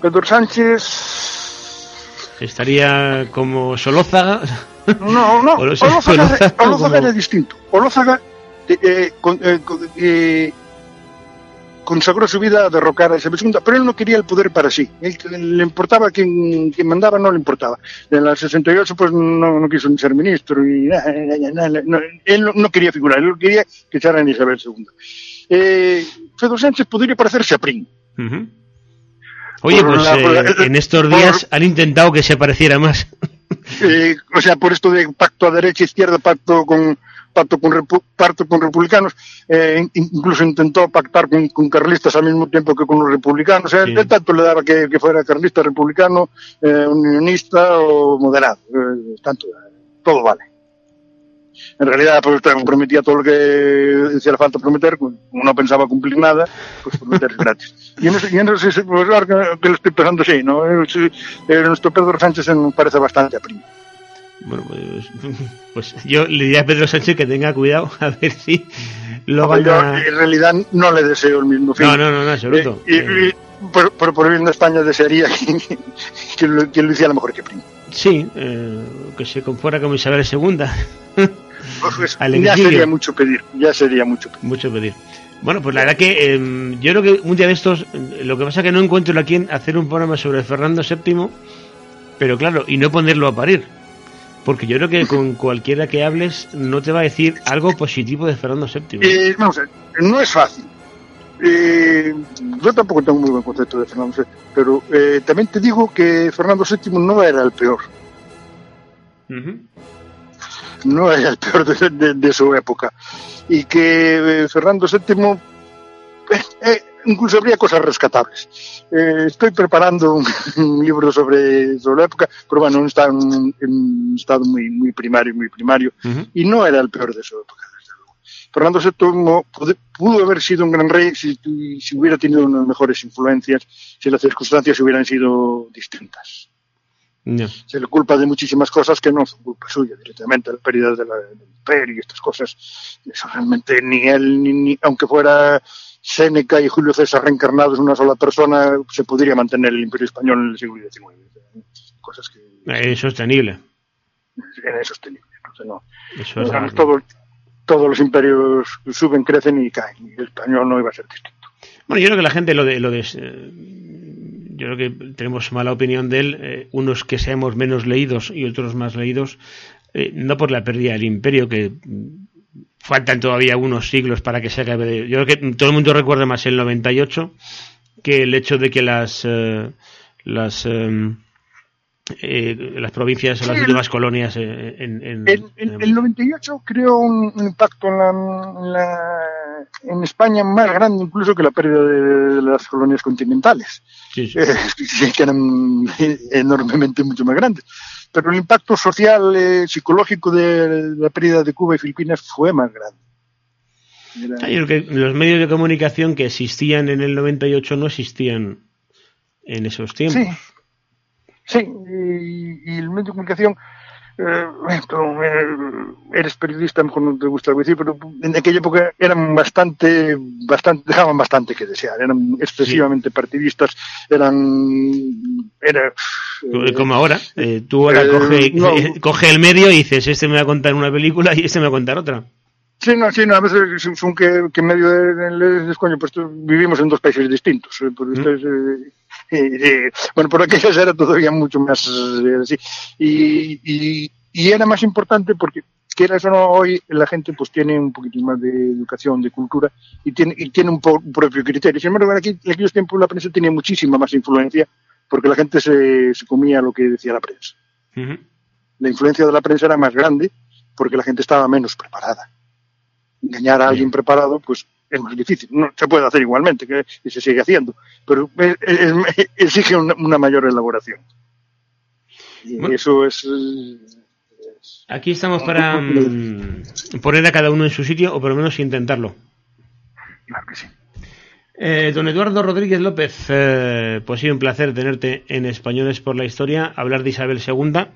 Pedro Sánchez... ¿Estaría como Solózaga? No, no, O lo sé, Olózaga, Olózaga Olózaga como- era distinto. Olózaga eh, eh, con- eh, con- eh, consagró su vida a derrocar a Isabel II, pero él no quería el poder para sí. Él, le importaba quien, quien mandaba, no le importaba. En la 68 pues no, no quiso ni ser ministro, y, na- na- na- no, él no, quería figurar, él quería que echaran a Isabel II. Eh, Pedro Sánchez podría parecerse a Prim. Ujú. Oye, Por pues la- por la- eh, en estos por- días han intentado que se pareciera más. Eh, o sea, por esto de pacto a derecha izquierda, pacto con pacto con, repu- pacto con republicanos, eh, in- incluso intentó pactar con, con carlistas al mismo tiempo que con los republicanos. Sea, Sí. él tanto le daba que, que fuera carlista, republicano, eh, unionista o moderado. Eh, tanto, eh, todo vale. En realidad, pues prometía todo lo que hiciera falta prometer, como no pensaba cumplir nada, pues prometer es gratis. Y en eso, y en sí, pues ahora que, que lo estoy pensando, sí, ¿no? Eh, eh, nuestro Pedro Sánchez nos parece bastante a Primo. Bueno, pues, pues yo le diría a Pedro Sánchez que tenga cuidado a ver si lo van a... en realidad no le deseo el mismo fin. No, no, no, no, absoluto. Eh, y por, por, por de España desearía que, que lo, que lo hiciera mejor que Primo. Sí, eh, que se confuera como Isabel II. Pues, Al ya sería mucho pedir, ya sería mucho pedir. Mucho pedir. Bueno, pues la verdad que eh, yo creo que un día de estos, eh, lo que pasa es que no encuentro a quién hacer un programa sobre Fernando VII, pero claro, y no ponerlo a parir. Porque yo creo que con cualquiera que hables no te va a decir algo positivo de Fernando VII. Eh, vamos a ver, no es fácil. Eh, yo tampoco tengo muy buen concepto de Fernando VII, pero eh, también te digo que Fernando VII no era el peor, no era el peor de, de- de su época. Y que eh, Fernando VII, eh, incluso habría cosas rescatables. Estoy preparando un, un libro sobre, sobre la época, pero bueno, está en, un- en un estado muy, muy primario, muy primario. Y no era el peor de su época. Fernando VII pudo haber sido un gran rey si, si hubiera tenido unas mejores influencias, si las circunstancias hubieran sido distintas. Se le culpa de muchísimas cosas que no son culpa suya directamente, la pérdida de del imperio y estas cosas. Eso realmente ni él, ni, ni- aunque fuera Séneca y Julio César reencarnados en una sola persona, se podría mantener el imperio español en el siglo XIX. Cosas que Es insostenible. en sostenible. Entonces, no. Eso es todo- todos los imperios suben, crecen y caen. Y el español no iba a ser distinto. Bueno, yo creo que la gente lo de, lo de eh, yo creo que tenemos mala opinión de él, eh, unos que seamos menos leídos y otros más leídos, eh, no por la pérdida del imperio, que faltan todavía unos siglos para que se acabe. Yo creo que todo el mundo recuerda más el 98 que el hecho de que las eh, las em, eh, las provincias las Sí, el- últimas colonias eh, en, en- El, el- el 98 creó un, impacto en, la, en, la- en España más grande incluso que la pérdida de, las colonias continentales, sí, sí. eh, que eran enormemente mucho más grandes. Pero el impacto social, eh, psicológico de la pérdida de Cuba y Filipinas fue más grande. Era- Yo creo que los medios de comunicación que existían en el 98 no existían en esos tiempos. Sí, y, y el medio de comunicación, eh, eh, eres periodista, mejor no te gusta algo decir, pero en aquella época eran bastante, bastante, dejaban bastante que desear, eran excesivamente partidistas, eran, era, eh, Como ahora, eh, tú ahora eh, coge, no. coge el medio y dices, este me va a contar una película y este me va a contar otra. Sí, no, sí, no, a veces son- que, que en medio de, de, de- coño, pues vivimos en dos países distintos. eh, porque esto es, eh, bueno, por aquellas era todavía mucho más eh, así. Y, y, y era más importante porque, quieras o no, hoy la gente pues tiene un poquito más de educación, de cultura y tiene, y tiene un, po- un propio criterio. Sin embargo, en, aquí- en aquellos tiempos la prensa tenía muchísima más influencia porque la gente se, se comía lo que decía la prensa. Ujú. La influencia de la prensa era más grande porque la gente estaba menos preparada. Engañar a alguien preparado, pues es más difícil. No se puede hacer igualmente, que y se sigue haciendo, pero es- es- exige una, una mayor elaboración. Y Bueno. eso es. Aquí estamos para mm, poner a cada uno en su sitio, o por lo menos intentarlo. Claro que sí. Eh, don Eduardo Rodríguez López, eh, pues sí, un placer tenerte en Españoles por la Historia, hablar de Isabel II.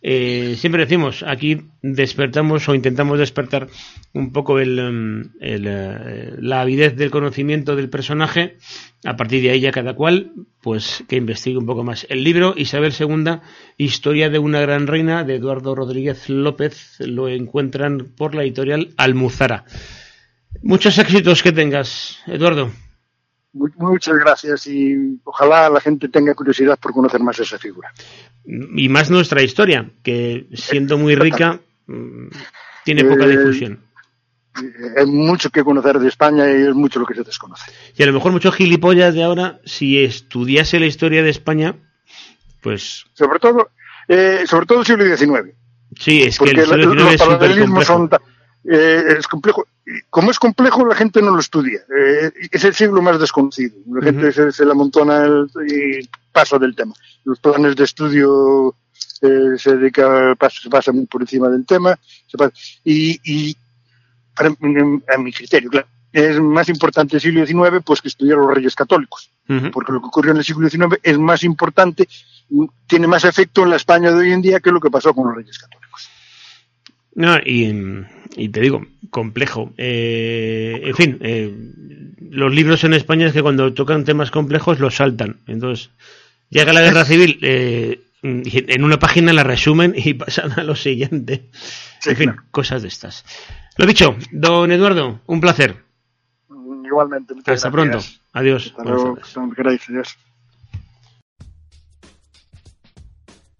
Eh, siempre decimos, aquí despertamos o intentamos despertar un poco el, em, eh, la avidez del conocimiento del personaje. A partir de ahí ya cada cual, pues que investigue un poco más. El libro Isabel II, Historia de una gran reina, de Eduardo Rodríguez López, lo encuentran por la editorial Almuzara. Muchos éxitos que tengas, Eduardo. Mu- Muchas gracias y ojalá la gente tenga curiosidad por conocer más esa figura. y más nuestra historia, que siendo muy rica, mm, tiene poca Eh, difusión. Eh, Hay mucho que conocer de España y es mucho lo que se desconoce. Y a lo mejor muchos gilipollas de ahora, si estudiase la historia de España, pues Sobre todo, eh, sobre todo el siglo XIX. sí, es que porque el siglo XIX los es paralelismos son eh, es complejo como es complejo la gente no lo estudia. Eh, es el siglo más desconocido. La gente se, amontona el- y pasa del tema. Los planes de estudio eh, se dedica pasa, se pasa muy por encima del tema se pasa- y, y para, a mi criterio claro es más importante el siglo XIX pues que estudiar los reyes católicos porque lo que ocurrió en el siglo XIX es más importante tiene más efecto en la España de hoy en día que lo que pasó con los reyes católicos No, y, y te digo, complejo. Eh, en fin, eh, los libros en España es que cuando tocan temas complejos los saltan. Entonces, llega la guerra civil, eh, en una página la resumen y pasan a lo siguiente. Sí, en fin, claro. cosas de estas. Lo dicho, don Eduardo, un placer. Igualmente. Hasta gracias. pronto. Adiós. Hasta luego. adiós.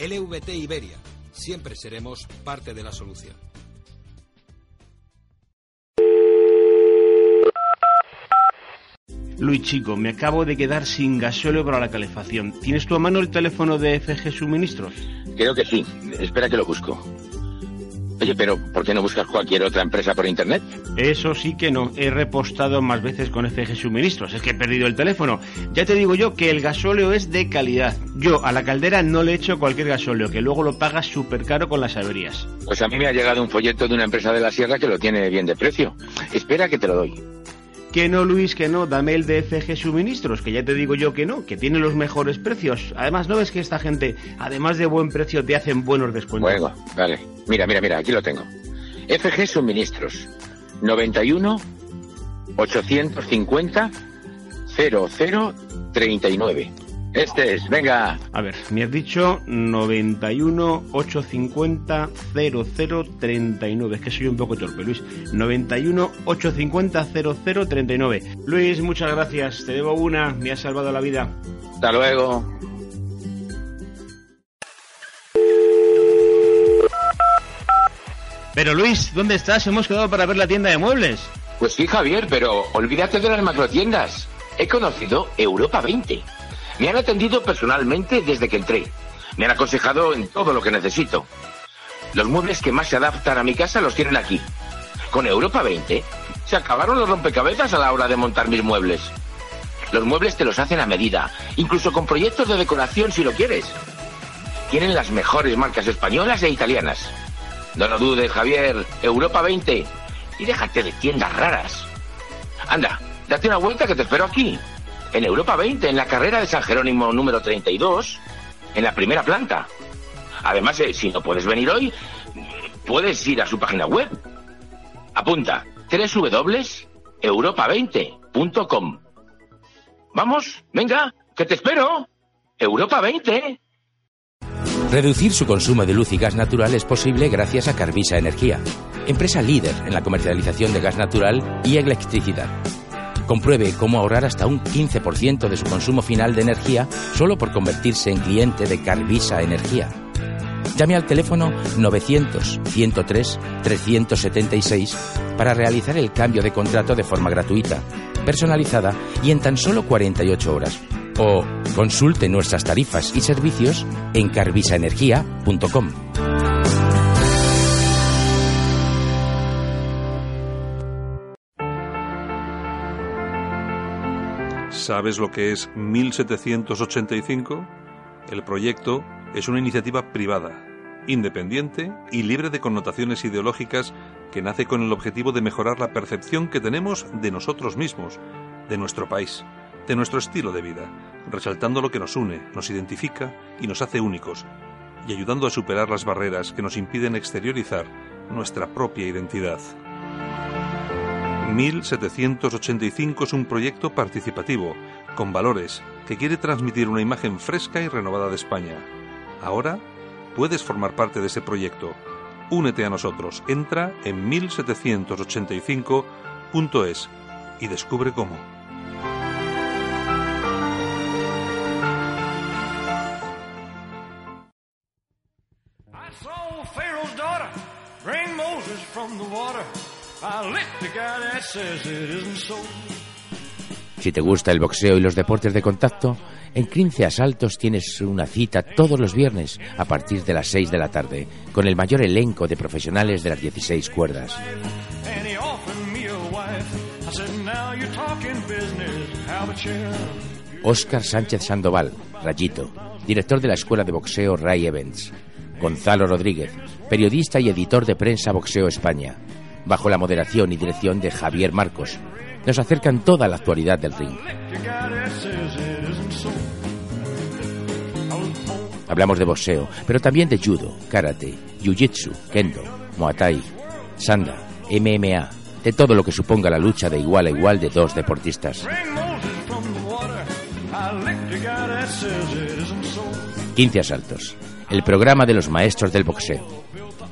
LVT Iberia. Siempre seremos parte de la solución. Luis Chico, me acabo de quedar sin gasóleo para la calefacción. ¿Tienes tú a mano el teléfono de FG Suministros? Creo que sí. Espera que lo busco. Oye, pero ¿por qué no buscas cualquier otra empresa por internet? Eso sí que no. He repostado más veces con FG Suministros. Es que he perdido el teléfono. Ya te digo yo que el gasóleo es de calidad. Yo a la caldera no le echo cualquier gasóleo, que luego lo pagas súper caro con las averías. Pues a mí me ha llegado un folleto de una empresa de la sierra que lo tiene bien de precio. Espera que te lo doy. Que no, Luis, que no. Dame el de FG Suministros, que ya te digo yo que no, que tiene los mejores precios. Además, ¿no ves que esta gente, además de buen precio, te hacen buenos descuentos? Bueno, vale. Mira, mira, mira, aquí lo tengo. FG Suministros. 91 850 0039. Este es, venga. A ver, me has dicho 91 850 0039. Es que soy un poco torpe, Luis. 91 850 0039. Luis, muchas gracias. Te debo una. Me has salvado la vida. Hasta luego. Pero Luis, ¿dónde estás? Hemos quedado para ver la tienda de muebles. Pues sí, Javier, pero olvídate de las macrotiendas. He conocido Europa 20. Me han atendido personalmente desde que entré. Me han aconsejado en todo lo que necesito. Los muebles que más se adaptan a mi casa los tienen aquí. Con Europa 20 se acabaron los rompecabezas a la hora de montar mis muebles. Los muebles te los hacen a medida, incluso con proyectos de decoración si lo quieres. Tienen las mejores marcas españolas e italianas. No lo dudes, Javier. Europa 20. Y déjate de tiendas raras. Anda, date una vuelta que te espero aquí. En Europa 20, en la carrera de San Jerónimo número 32, en la primera planta. Además, eh, si no puedes venir hoy, puedes ir a su página web. Apunta www.europa20.com. Vamos, venga, que te espero. Europa 20. Reducir su consumo de luz y gas natural es posible gracias a Carvisa Energía, empresa líder en la comercialización de gas natural y electricidad. Compruebe cómo ahorrar hasta un 15% de su consumo final de energía solo por convertirse en cliente de Carvisa Energía. Llame al teléfono 900-103-376 para realizar el cambio de contrato de forma gratuita, personalizada y en tan solo 48 horas. O consulte nuestras tarifas y servicios en carvisaenergía.com. ¿Sabes lo que es 1785? El proyecto es una iniciativa privada, independiente y libre de connotaciones ideológicas que nace con el objetivo de mejorar la percepción que tenemos de nosotros mismos, de nuestro país, de nuestro estilo de vida, resaltando lo que nos une, nos identifica y nos hace únicos, y ayudando a superar las barreras que nos impiden exteriorizar nuestra propia identidad. 1785 es un proyecto participativo, con valores, que quiere transmitir una imagen fresca y renovada de España. Ahora puedes formar parte de ese proyecto. Únete a nosotros. Entra en 1785.es y descubre cómo. Si te gusta el boxeo y los deportes de contacto, en Crince Asaltos tienes una cita todos los viernes a partir de las 6 de la tarde con el mayor elenco de profesionales de las 16 cuerdas. Óscar Sánchez Sandoval, Rayito, director de la Escuela de Boxeo Ray Events. Gonzalo Rodríguez, periodista y editor de prensa Boxeo España. Bajo la moderación y dirección de Javier Marcos. Nos acercan toda la actualidad del ring. Hablamos de boxeo, pero también de judo, karate, jiu-jitsu, kendo, muay thai, sanda, MMA, de todo lo que suponga la lucha de igual a igual de dos deportistas. bring Moses from the water. I licked the guy that says it isn't so. 15 asaltos, el programa de los maestros del boxeo.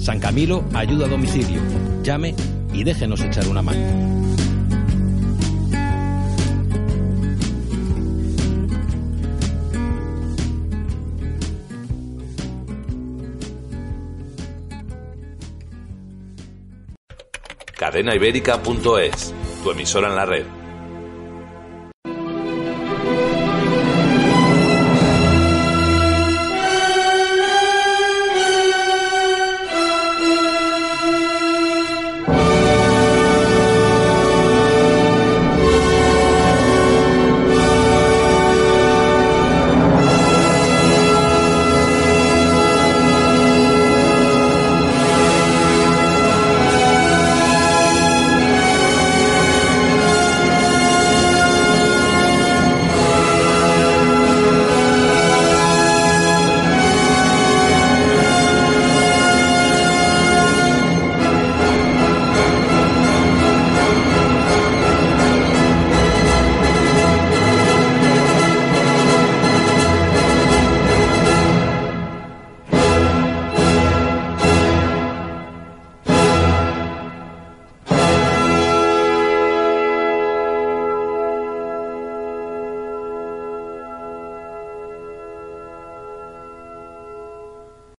San Camilo ayuda a domicilio. Llame y déjenos echar una mano. Cadenaibérica.es, tu emisora en la red.